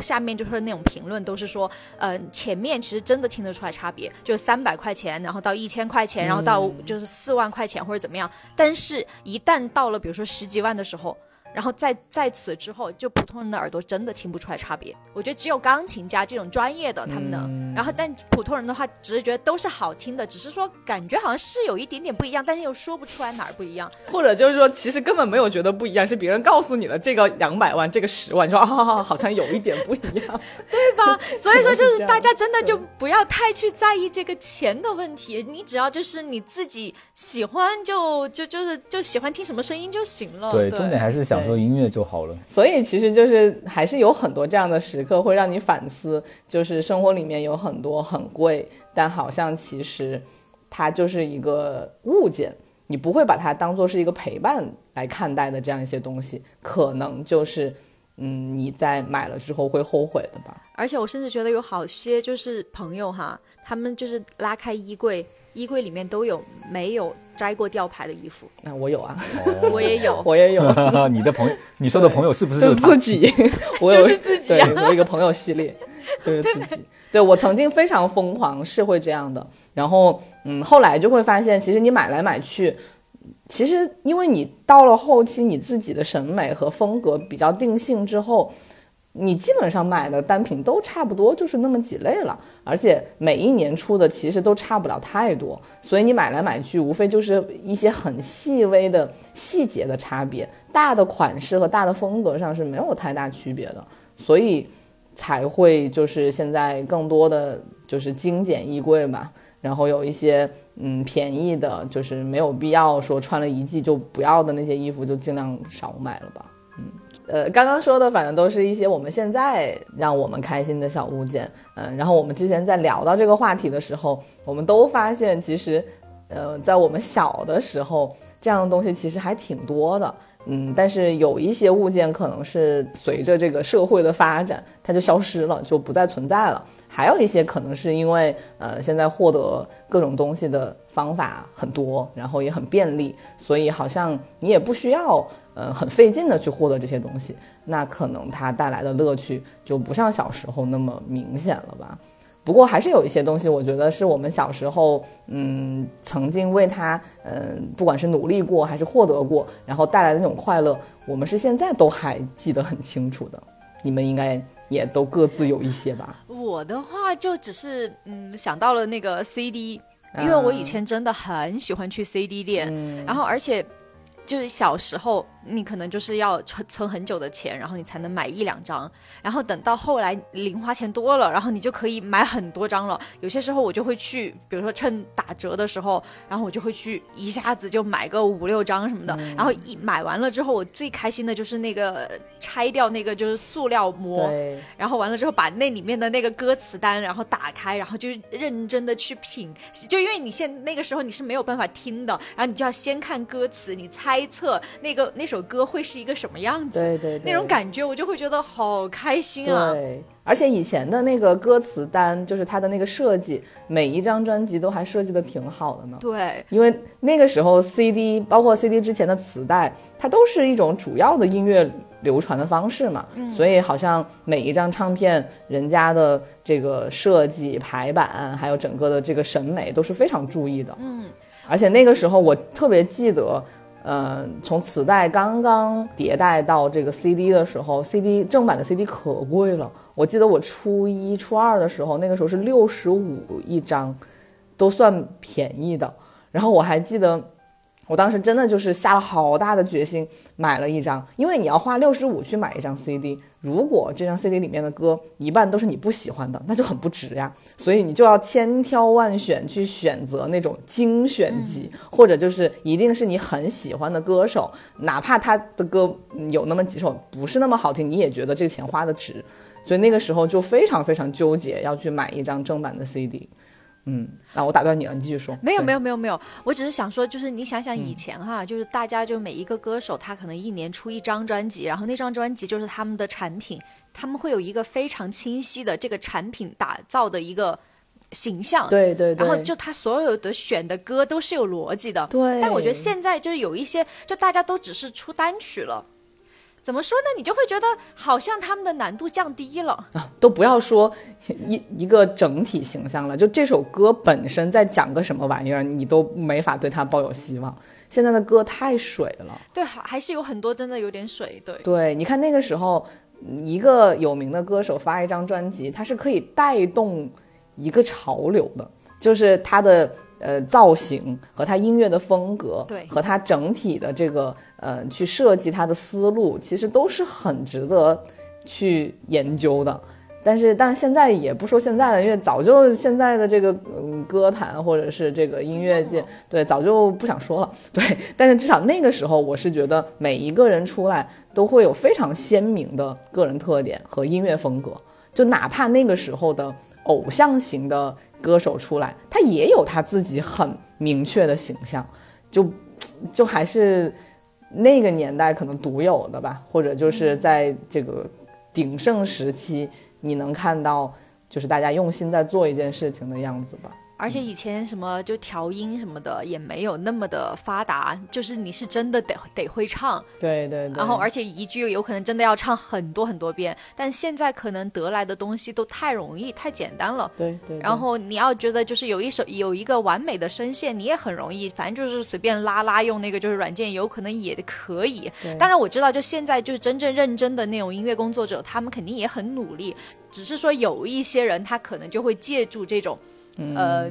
下面就是那种评论都是说，呃，前面其实真的听得出来差别，就三百块钱，然后到一千块钱，然后到就是四万块钱或者怎么样。但是，一旦到了比如说十几万的时候，然后在在此之后，就普通人的耳朵真的听不出来差别。我觉得只有钢琴家这种专业的他们能，然后但普通人的话，只是觉得都是好听的，只是说感觉好像是有一点点不一样，但是又说不出来哪儿不一样。或者就是说，其实根本没有觉得不一样，是别人告诉你的这个两百万，这个十万，你说啊，好像有一点不一样。*laughs* 对吧？所以说，就是大家真的就不要太去在意这个钱的问题，你只要就是你自己喜欢就就就是就喜欢听什么声音就行了。对，对，重点还是享受音乐就好了。所以其实就是还是有很多这样的时刻会让你反思，就是生活里面有很多很贵，但好像其实它就是一个物件，你不会把它当做是一个陪伴来看待的这样一些东西，可能就是嗯你在买了之后会后悔的吧。而且我甚至觉得有好些就是朋友哈，他们就是拉开衣柜，衣柜里面都有没有摘过吊牌的衣服，那我有啊，我也有。我也有。*laughs* *laughs* 你的朋友，你说的朋友是不是就是自己，*laughs* 我有就是自己啊，我有一个朋友系列，就是自己。对我曾经非常疯狂，是会这样的。然后，嗯，后来就会发现，其实你买来买去，其实因为你到了后期，你自己的审美和风格比较定性之后，你基本上买的单品都差不多，就是那么几类了，而且每一年出的其实都差不了太多，所以你买来买去，无非就是一些很细微的细节的差别，大的款式和大的风格上是没有太大区别的，所以才会就是现在更多的就是精简衣柜吧，然后有一些嗯便宜的，就是没有必要说穿了一季就不要的那些衣服，就尽量少买了吧。嗯呃，刚刚说的反正都是一些我们现在让我们开心的小物件，嗯、然后我们之前在聊到这个话题的时候，我们都发现其实，呃，在我们小的时候，这样的东西其实还挺多的，嗯，但是有一些物件可能是随着这个社会的发展，它就消失了，就不再存在了。还有一些可能是因为，呃，现在获得各种东西的方法很多，然后也很便利，所以好像你也不需要，呃，很费劲的去获得这些东西。那可能它带来的乐趣就不像小时候那么明显了吧。不过还是有一些东西，我觉得是我们小时候，嗯，曾经为它，嗯，不管是努力过还是获得过，然后带来的那种快乐，我们是现在都还记得很清楚的。你们应该也都各自有一些吧？我的话就只是嗯想到了那个 CD，啊因为我以前真的很喜欢去 CD 店，嗯然后而且就是小时候你可能就是要存存很久的钱，然后你才能买一两张，然后等到后来零花钱多了，然后你就可以买很多张了。有些时候我就会去，比如说趁打折的时候，然后我就会去一下子就买个五六张什么的，嗯。然后一买完了之后，我最开心的就是那个拆掉那个就是塑料膜，然后完了之后，把那里面的那个歌词单，然后打开，然后就认真的去品，就因为你现那个时候你是没有办法听的，然后你就要先看歌词，你猜测那个那首首歌会是一个什么样子，对对对，那种感觉我就会觉得好开心啊。对，而且以前的那个歌词单，就是它的那个设计，每一张专辑都还设计的挺好的呢。对因为那个时候 CD，包括 CD 之前的磁带，它都是一种主要的音乐流传的方式嘛，嗯所以好像每一张唱片人家的这个设计、排版，还有整个的这个审美都是非常注意的。嗯，而且那个时候我特别记得。呃，从磁带刚刚迭代到这个 CD 的时候，CD 正版的 CD 可贵了。我记得我初一、初二的时候，那个时候是六十五一张，都算便宜的。然后我还记得，我当时真的就是下了好大的决心买了一张，因为你要花六十五去买一张 CD，如果这张 CD 里面的歌一半都是你不喜欢的，那就很不值呀。所以你就要千挑万选去选择那种精选集，或者就是一定是你很喜欢的歌手，哪怕他的歌嗯有那么几首不是那么好听，你也觉得这个钱花的值。所以那个时候就非常非常纠结要去买一张正版的 CD。嗯，那我打断你了，你继续说。没有没有，没有没有，我只是想说，就是你想想嗯以前哈，就是大家就每一个歌手，他可能一年出一张专辑，然后那张专辑就是他们的产品，他们会有一个非常清晰的这个产品打造的一个形象。对对对，然后就他所有的选的歌都是有逻辑的，对但我觉得现在就是有一些，就大家都只是出单曲了，怎么说呢？你就会觉得好像他们的难度降低了。啊，都不要说一一个整体形象了，就这首歌本身在讲个什么玩意儿，你都没法对它抱有希望。现在的歌太水了，对，还还是有很多真的有点水。对，对，你看那个时候，一个有名的歌手发一张专辑，它是可以带动一个潮流的，就是他的呃造型和他音乐的风格，对和他整体的这个呃去设计他的思路，其实都是很值得去研究的。但是，但是现在也不说现在了，因为早就现在的这个嗯歌坛或者是这个音乐界，对，早就不想说了。*laughs* 对，但是至少那个时候，我是觉得每一个人出来都会有非常鲜明的个人特点和音乐风格，就哪怕那个时候的偶像型的歌手出来，他也有他自己很明确的形象，就就还是那个年代可能独有的吧，或者就是在这个鼎盛时期，你能看到就是大家用心在做一件事情的样子吧。而且以前什么就调音什么的也没有那么的发达，就是你是真的得得会唱，对对对，然后而且一句有可能真的要唱很多很多遍。但现在可能得来的东西都太容易、太简单了。对对，对然后你要觉得就是有一首有一个完美的声线，你也很容易，反正就是随便拉拉用那个就是软件，有可能也可以。当然我知道，就现在就是真正认真的那种音乐工作者，他们肯定也很努力，只是说有一些人他可能就会借助这种，呃，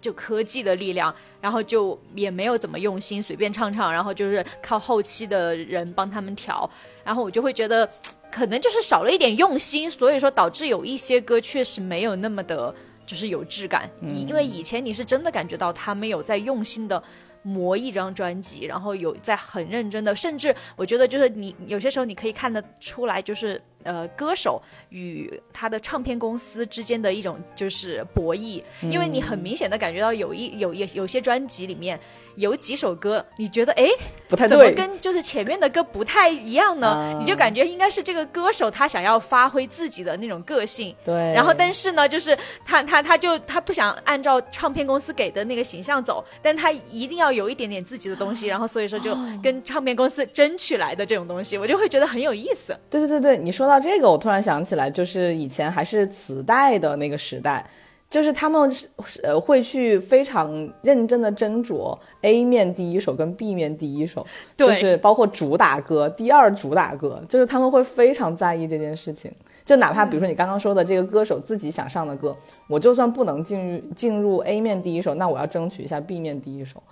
就科技的力量，然后就也没有怎么用心，随便唱唱，然后就是靠后期的人帮他们调，然后我就会觉得。可能就是少了一点用心，所以说导致有一些歌确实没有那么的，就是有质感。以、因为以前你是真的感觉到他们有在用心的磨一张专辑，然后有在很认真的，甚至我觉得就是你有些时候你可以看得出来，就是呃歌手与他的唱片公司之间的一种就是博弈，因为你很明显的感觉到有一有有有些专辑里面有几首歌，你觉得哎怎么不太对，跟就是前面的歌不太一样呢？啊。你就感觉应该是这个歌手他想要发挥自己的那种个性，对，然后但是呢，就是他他他就他不想按照唱片公司给的那个形象走，但他一定要有一点点自己的东西，然后所以说就跟唱片公司争取来的这种东西，我就会觉得很有意思。对对对对，你说到这个，我突然想起来，就是以前还是磁带的那个时代，就是他们是呃会去非常认真的斟酌 A 面第一首跟 B 面第一首，就是包括主打歌、第二主打歌，就是他们会非常在意这件事情。就哪怕比如说你刚刚说的这个歌手自己想上的歌，我就算不能进入进入 A 面第一首，那我要争取一下 B 面第一首。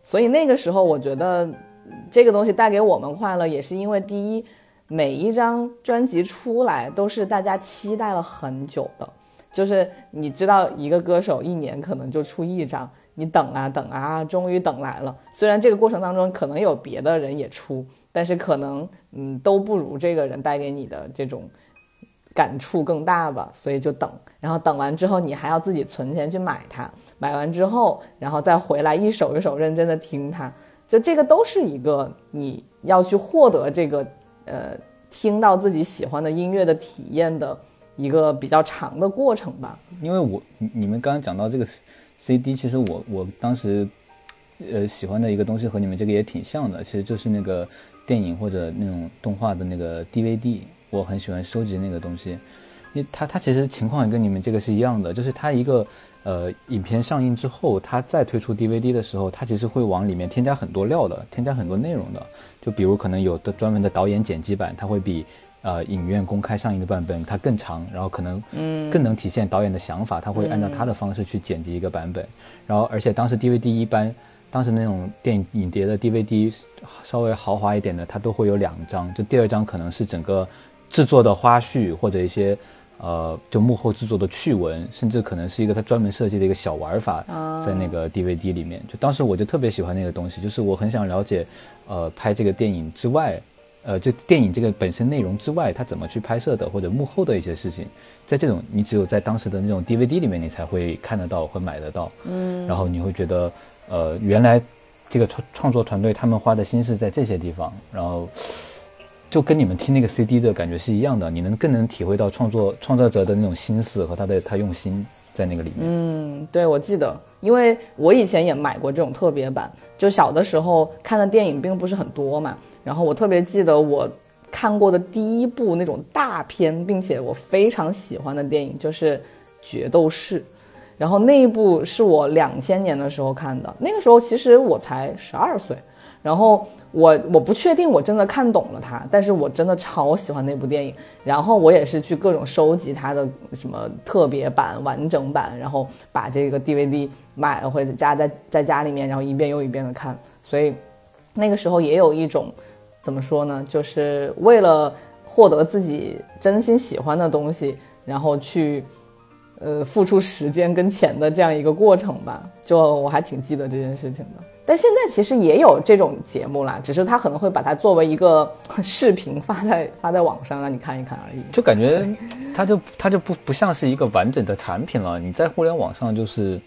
所以那个时候，我觉得这个东西带给我们快乐，也是因为第一，每一张专辑出来都是大家期待了很久的，就是你知道一个歌手一年可能就出一张，你等啊等啊，终于等来了。虽然这个过程当中可能有别的人也出，但是可能嗯都不如这个人带给你的这种感触更大吧，所以就等。然后等完之后，你还要自己存钱去买它，买完之后，然后再回来一首一首认真的听它。就这个都是一个你要去获得这个呃听到自己喜欢的音乐的体验的一个比较长的过程吧。因为我你们刚刚讲到这个 CD，其实我我当时呃喜欢的一个东西和你们这个也挺像的，其实就是那个电影或者那种动画的那个 DVD，我很喜欢收集那个东西，因为它它其实情况也跟你们这个是一样的，就是它一个呃影片上映之后，它再推出 DVD 的时候，它其实会往里面添加很多料的，添加很多内容的，就比如可能有的专门的导演剪辑版，它会比。呃，影院公开上映的版本它更长，然后可能嗯更能体现导演的想法，他会按照他的方式去剪辑一个版本。然后而且当时 DVD 一般，当时那种电影碟的 DVD 稍微豪华一点的，它都会有两张，就第二张可能是整个制作的花絮或者一些呃就幕后制作的趣闻，甚至可能是一个他专门设计的一个小玩法在那个 DVD 里面。就当时我就特别喜欢那个东西，就是我很想了解，呃，拍这个电影之外。呃，就电影这个本身内容之外，它怎么去拍摄的，或者幕后的一些事情，在这种你只有在当时的那种 DVD 里面，你才会看得到或买得到。嗯，然后你会觉得，呃，原来这个创创作团队他们花的心思在这些地方，然后就跟你们听那个 CD 的感觉是一样的，你能更能体会到创作创作者的那种心思和他的他用心在那个里面。嗯，对，我记得，因为我以前也买过这种特别版，就小的时候看的电影并不是很多嘛。然后我特别记得我看过的第一部那种大片，并且我非常喜欢的电影就是《决斗士》，然后那一部是我两千年的时候看的，那个时候其实我才十二岁，然后我我不确定我真的看懂了它，但是我真的超喜欢那部电影，然后我也是去各种收集它的什么特别版、完整版，然后把这个 DVD 买了回家，在在家里面，然后一遍又一遍的看，所以那个时候也有一种。怎么说呢？就是为了获得自己真心喜欢的东西，然后去，呃，付出时间跟钱的这样一个过程吧。就我还挺记得这件事情的。但现在其实也有这种节目啦，只是他可能会把它作为一个 *laughs* 视频发在发在网上让你看一看而已。就感觉它就它就不不像是一个完整的产品了。你在互联网上就是。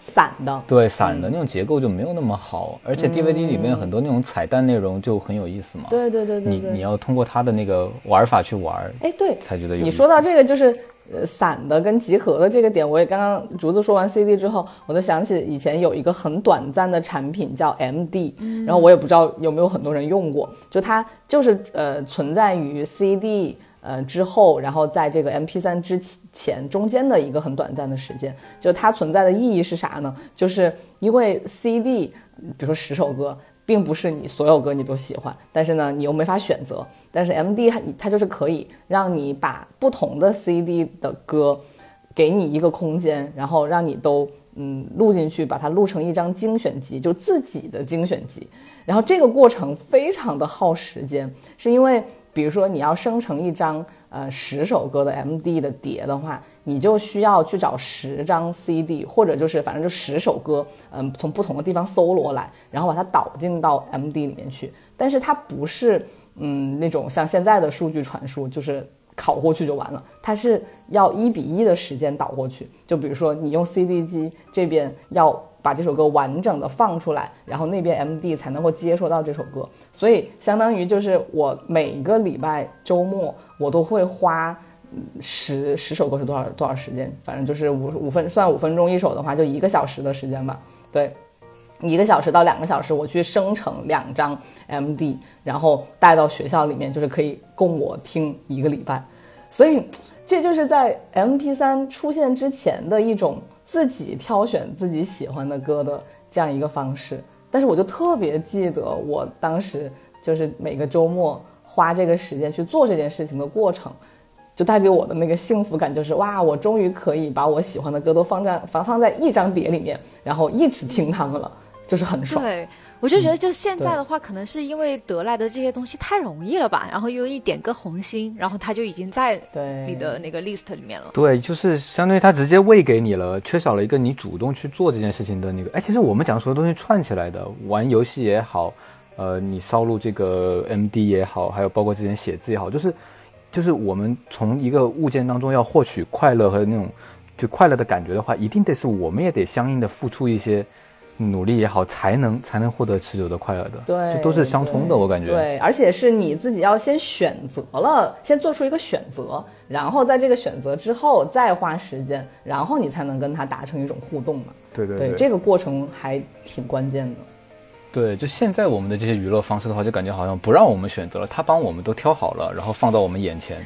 散的，对，散的那种结构就没有那么好，而且 DVD 里面很多那种彩蛋内容就很有意思嘛。对对对对，你你要通过它的那个玩法去玩，哎，对，才觉得有。你说到这个就是呃散的跟集合的这个点，我也刚刚竹子说完 CD 之后，我就想起以前有一个很短暂的产品叫 MD，然后我也不知道有没有很多人用过，就它就是呃存在于 CD。呃，之后，然后在这个 MP3 之前中间的一个很短暂的时间，就它存在的意义是啥呢？就是因为 C D，比如说十首歌，并不是你所有歌你都喜欢，但是呢，你又没法选择。但是 M D 它就是可以让你把不同的 C D 的歌，给你一个空间，然后让你都嗯录进去，把它录成一张精选集，就自己的精选集。然后这个过程非常的耗时间，是因为。比如说你要生成一张呃十首歌的 MD 的碟的话，你就需要去找十张 CD，或者就是反正就十首歌，嗯，从不同的地方搜罗来，然后把它导进到 MD 里面去。但是它不是嗯那种像现在的数据传输，就是拷过去就完了，它是要一比一的时间导过去。就比如说你用 CD 机这边要。把这首歌完整的放出来，然后那边 M D 才能够接收到这首歌，所以相当于就是我每一个礼拜周末我都会花十十首歌是多少多少时间，反正就是五五分算五分钟一首的话，就一个小时的时间吧。对，一个小时到两个小时，我去生成两张 M D，然后带到学校里面，就是可以供我听一个礼拜。所以这就是在 M P 三出现之前的一种。自己挑选自己喜欢的歌的这样一个方式，但是我就特别记得我当时就是每个周末花这个时间去做这件事情的过程，就带给我的那个幸福感就是哇，我终于可以把我喜欢的歌都放在放放在一张碟里面，然后一直听它们了，就是很爽。对。我就觉得，就现在的话，可能是因为得来的这些东西太容易了吧，然后又一点个红心，然后它就已经在你的那个 list 里面了。对，就是相当于它直接喂给你了，缺少了一个你主动去做这件事情的那个。哎，其实我们讲所有东西串起来的，玩游戏也好，呃，你烧录这个 MD 也好，还有包括之前写字也好，就是就是我们从一个物件当中要获取快乐和那种就快乐的感觉的话，一定得是我们也得相应的付出一些。努力也好，才能才能获得持久的快乐的。对，这都是相通的，我感觉。对，而且是你自己要先选择了，先做出一个选择，然后在这个选择之后再花时间，然后你才能跟他达成一种互动嘛。对，对对对这个过程还挺关键的。对，就现在我们的这些娱乐方式的话，就感觉好像不让我们选择了，他帮我们都挑好了，然后放到我们眼前。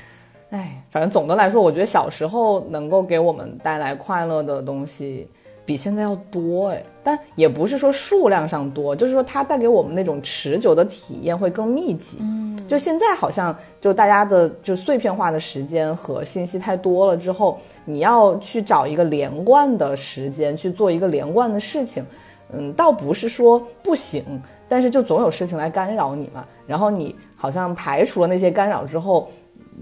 哎，反正总的来说，我觉得小时候能够给我们带来快乐的东西比现在要多哎，但也不是说数量上多，就是说它带给我们那种持久的体验会更密集。嗯，就现在好像就大家的就碎片化的时间和信息太多了之后，你要去找一个连贯的时间去做一个连贯的事情，嗯，倒不是说不行，但是就总有事情来干扰你嘛。然后你好像排除了那些干扰之后，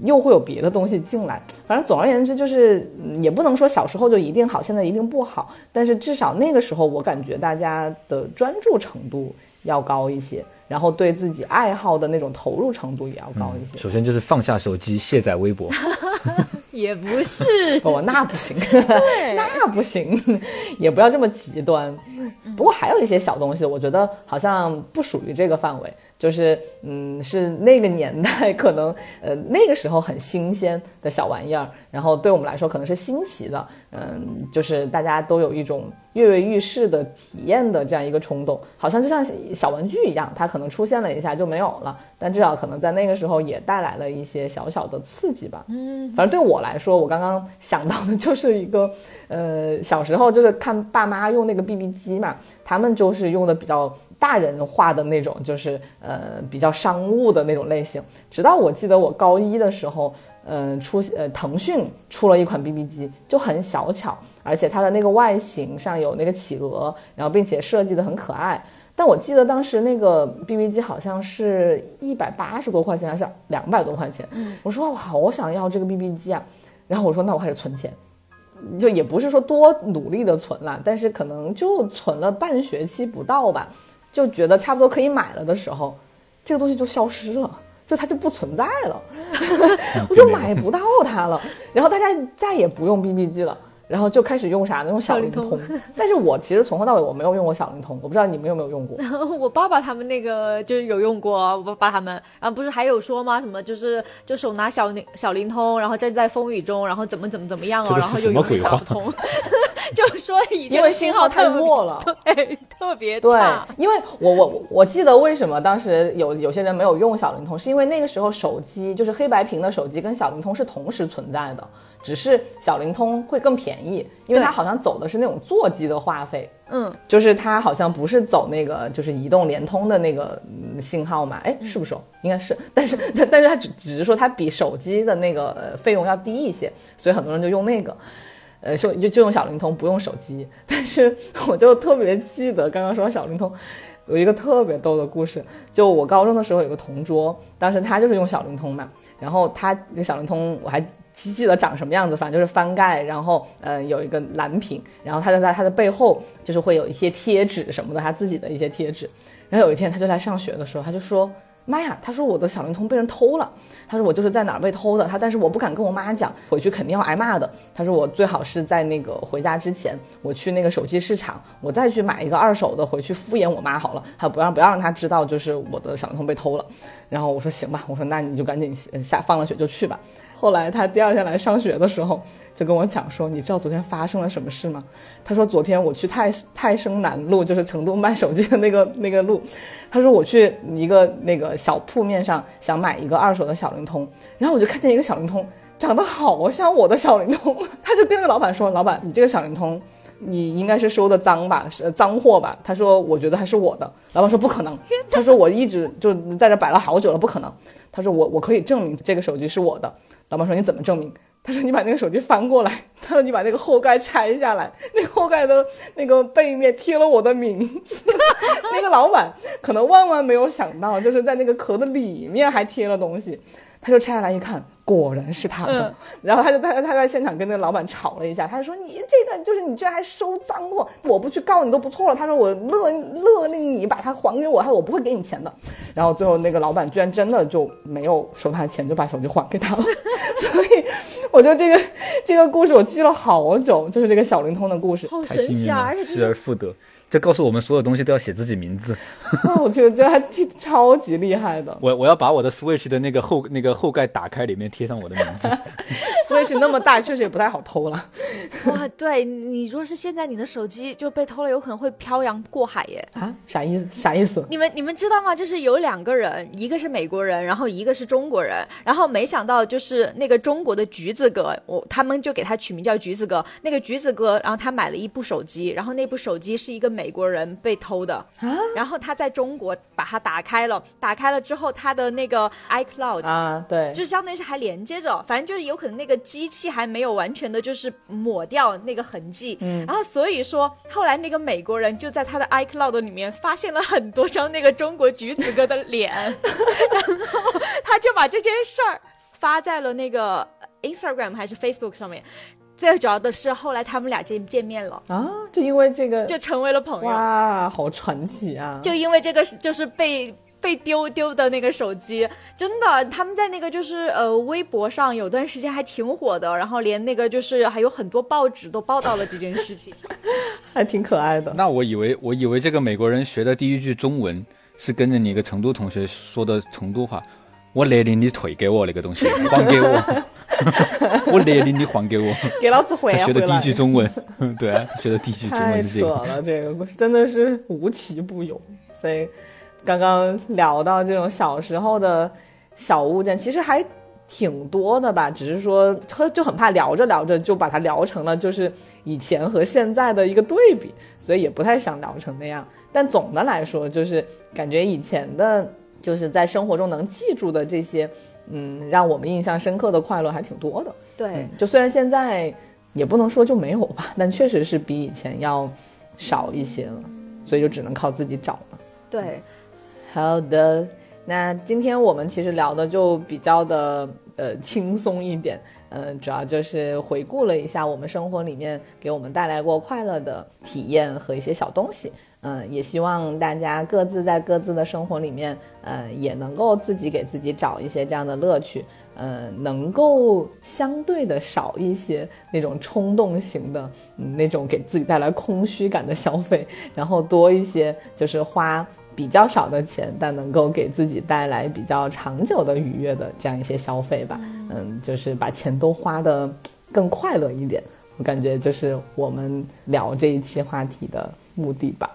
又会有别的东西进来。反正总而言之，就是嗯也不能说小时候就一定好，现在一定不好。但是至少那个时候，我感觉大家的专注程度要高一些，然后对自己爱好的那种投入程度也要高一些。首先就是放下手机，卸载微博。*laughs* 也不是，哦，那不行，*laughs* 那不行，也不要这么极端。不过还有一些小东西，我觉得好像不属于这个范围，就是嗯，是那个年代可能呃那个时候很新鲜的小玩意儿，然后对我们来说可能是新奇的，嗯，就是大家都有一种跃跃欲试的体验的这样一个冲动，好像就像小玩具一样，它可能出现了一下就没有了，但至少可能在那个时候也带来了一些小小的刺激吧。嗯，反正对我来说，我刚刚想到的就是一个，呃，小时候就是看爸妈用那个 BB 机嘛，他们就是用的比较。大人化的那种，就是呃比较商务的那种类型。直到我记得我高一的时候，嗯、出呃腾讯出了一款 BB 机，就很小巧，而且它的那个外形上有那个企鹅，然后并且设计的很可爱。但我记得当时那个 BB 机好像是一百八十多块钱，还是两百多块钱。我说我好想要这个 BB 机啊，然后我说那我开始存钱。就也不是说多努力的存啦，但是可能就存了半学期不到吧，就觉得差不多可以买了的时候，这个东西就消失了，就它就不存在了，*laughs* 我就买不到它了。然后大家再也不用 BB 机了，然后就开始用啥呢？用小灵通。但是我其实从头到尾我没有用过小灵通，我不知道你们有没有用过。*laughs* 我爸爸他们那个就是有用过，我爸爸他们，然后不是还有说吗？什么就是就手拿小灵小灵通，然后站在风雨中，然后怎么怎么怎么样哦，然后就用是什么鬼话小灵通，*laughs* 就说已经因为信号太弱了，对，特别对差。，因为我我我记得为什么当时有有些人没有用小灵通，是因为那个时候手机就是黑白屏的手机跟小灵通是同时存在的，只是小灵通会更便宜，因为它好像走的是那种座机的话费。嗯，就是它好像不是走那个就是移动、联通的那个嗯信号嘛？哎，是不是哦？应该是，*laughs* 但是 *laughs* 但是它只只是说它比手机的那个呃费用要低一些，所以很多人就用那个。呃，就就就用小灵通，不用手机。*laughs* 但是我就特别记得刚刚说小灵通，有一个特别逗的故事。就我高中的时候有个同桌，当时他就是用小灵通嘛，然后他那个小灵通我还记记得长什么样子，反正就是翻盖，然后呃有一个蓝屏，然后他就在他的背后就是会有一些贴纸什么的，他自己的一些贴纸。然后有一天他就来上学的时候，他就说。妈呀！他说我的小灵通被人偷了。他说我就是在哪儿被偷的。他但是我不敢跟我妈讲，回去肯定要挨骂的。他说我最好是在那个回家之前，我去那个手机市场，我再去买一个二手的回去敷衍我妈好了。还不让不要让她知道就是我的小灵通被偷了。然后我说行吧，我说那你就赶紧下放了学就去吧。后来他第二天来上学的时候，就跟我讲说：“你知道昨天发生了什么事吗？”他说：“昨天我去泰泰升南路，就是成都卖手机的那个那个路。他说我去一个那个小铺面上想买一个二手的小灵通，然后我就看见一个小灵通长得好像我的小灵通，他就跟那个老板说：‘老板，你这个小灵通。’”你应该是收的赃吧，是脏货吧？他说，我觉得还是我的。老板说不可能，他说我一直就在这摆了好久了，不可能。他说我我可以证明这个手机是我的。老板说你怎么证明？他说你把那个手机翻过来，他说你把那个后盖拆下来，那个后盖的那个背面贴了我的名字。*laughs* 那个老板可能万万没有想到，就是在那个壳的里面还贴了东西。他就拆下来一看，果然是他的。然后他就他他在现场跟那个老板吵了一架，他就说你这个就是你居然还收赃货，我不去告你都不错了。他说我勒勒令你把它还给我，他说我不会给你钱的。然后最后那个老板居然真的就没有收他的钱，就把手机还给他了。所以我觉得这个这个故事我记了好久，就是这个小灵通的故事。好太幸运神奇啊！而且失而复得。这告诉我们所有东西都要写自己名字。*laughs* 哦我觉得这还挺超级厉害的。我我要把我的 Switch 的那个后那个后盖打开，里面贴上我的名字。*laughs* Switch 那么大，确实也不太好偷了。哇，对你说是现在你的手机就被偷了，有可能会漂洋过海耶。啊？啥意思？啥意思？你们你们知道吗？就是有两个人，一个是美国人，然后一个是中国人，然后没想到就是那个中国的橘子哥，我他们就给他取名叫橘子哥。那个橘子哥，然后他买了一部手机，然后那部手机是一个美国人被偷的，然后他在中国把它打开了，打开了之后他的那个 iCloud 啊，对，就相当于是还连接着，反正就是有可能那个机器还没有完全的，就是抹掉那个痕迹。嗯，然后所以说后来那个美国人就在他的 iCloud 里面发现了很多张那个中国橘子哥的脸，*laughs* 然后他就把这件事儿发在了那个 Instagram 还是 Facebook 上面。最主要的是后来他们俩见见面了，啊，就因为这个，就成为了朋友。哇，好传奇啊！就因为这个就是被被丢丢的那个手机，真的他们在那个就是呃微博上有段时间还挺火的，然后连那个就是还有很多报纸都报道了这件事情。*laughs* 还挺可爱的。那我以为我以为这个美国人学的第一句中文是跟着你一个成都同学说的成都话。我勒令你退给我那个东西，还给我！*laughs* 我勒令你还给我！给老子回来！学的第一句中文，*laughs* 对啊，学的第一句中太文是这个。扯了，这个故事真的是无奇不有。所以刚刚聊到这种小时候的小物件，其实还挺多的吧，只是说就就很怕聊着聊着就把它聊成了就是以前和现在的一个对比，所以也不太想聊成那样。但总的来说，就是感觉以前的，就是在生活中能记住的这些，嗯，让我们印象深刻的快乐还挺多的。对嗯，就虽然现在也不能说就没有吧，但确实是比以前要少一些了，所以就只能靠自己找了。对，好的，那今天我们其实聊的就比较的呃轻松一点，嗯、主要就是回顾了一下我们生活里面给我们带来过快乐的体验和一些小东西。嗯，也希望大家各自在各自的生活里面，呃，也能够自己给自己找一些这样的乐趣，呃，能够相对的少一些那种冲动型的，嗯，那种给自己带来空虚感的消费，然后多一些就是花比较少的钱，但能够给自己带来比较长久的愉悦的这样一些消费吧。嗯，就是把钱都花的更快乐一点。我感觉就是我们聊这一期话题的目的吧。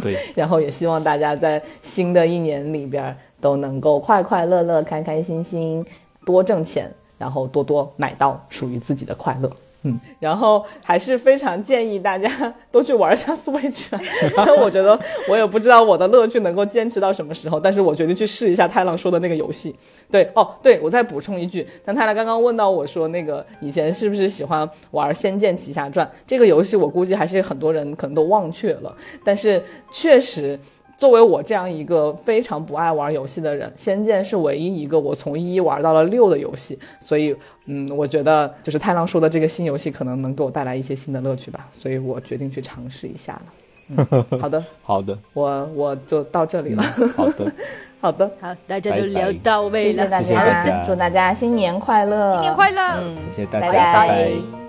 对，*laughs* 然后也希望大家在新的一年里边都能够快快乐乐、开开心心，多挣钱，然后多多买到属于自己的快乐。嗯，*laughs* 然后还是非常建议大家都去玩一下 Switch 啊。*laughs* 虽然我觉得我也不知道我的乐趣能够坚持到什么时候，但是我决定去试一下太郎说的那个游戏。对，哦，对，我再补充一句，但太郎刚刚问到我说，那个以前是不是喜欢玩《仙剑奇侠传》这个游戏？我估计还是很多人可能都忘却了，但是确实。作为我这样一个非常不爱玩游戏的人，《仙剑》是唯一一个我从一玩到了六的游戏，所以，嗯，我觉得就是太郎说的这个新游戏可能能给我带来一些新的乐趣吧，所以我决定去尝试一下了。嗯、*laughs* 好的，好的，我我就到这里了。好的，好的，*laughs* 好，大家都聊到位了，谢谢大谢谢大家，家祝大家新年快乐，新年快乐。嗯，谢谢大家，拜拜。拜拜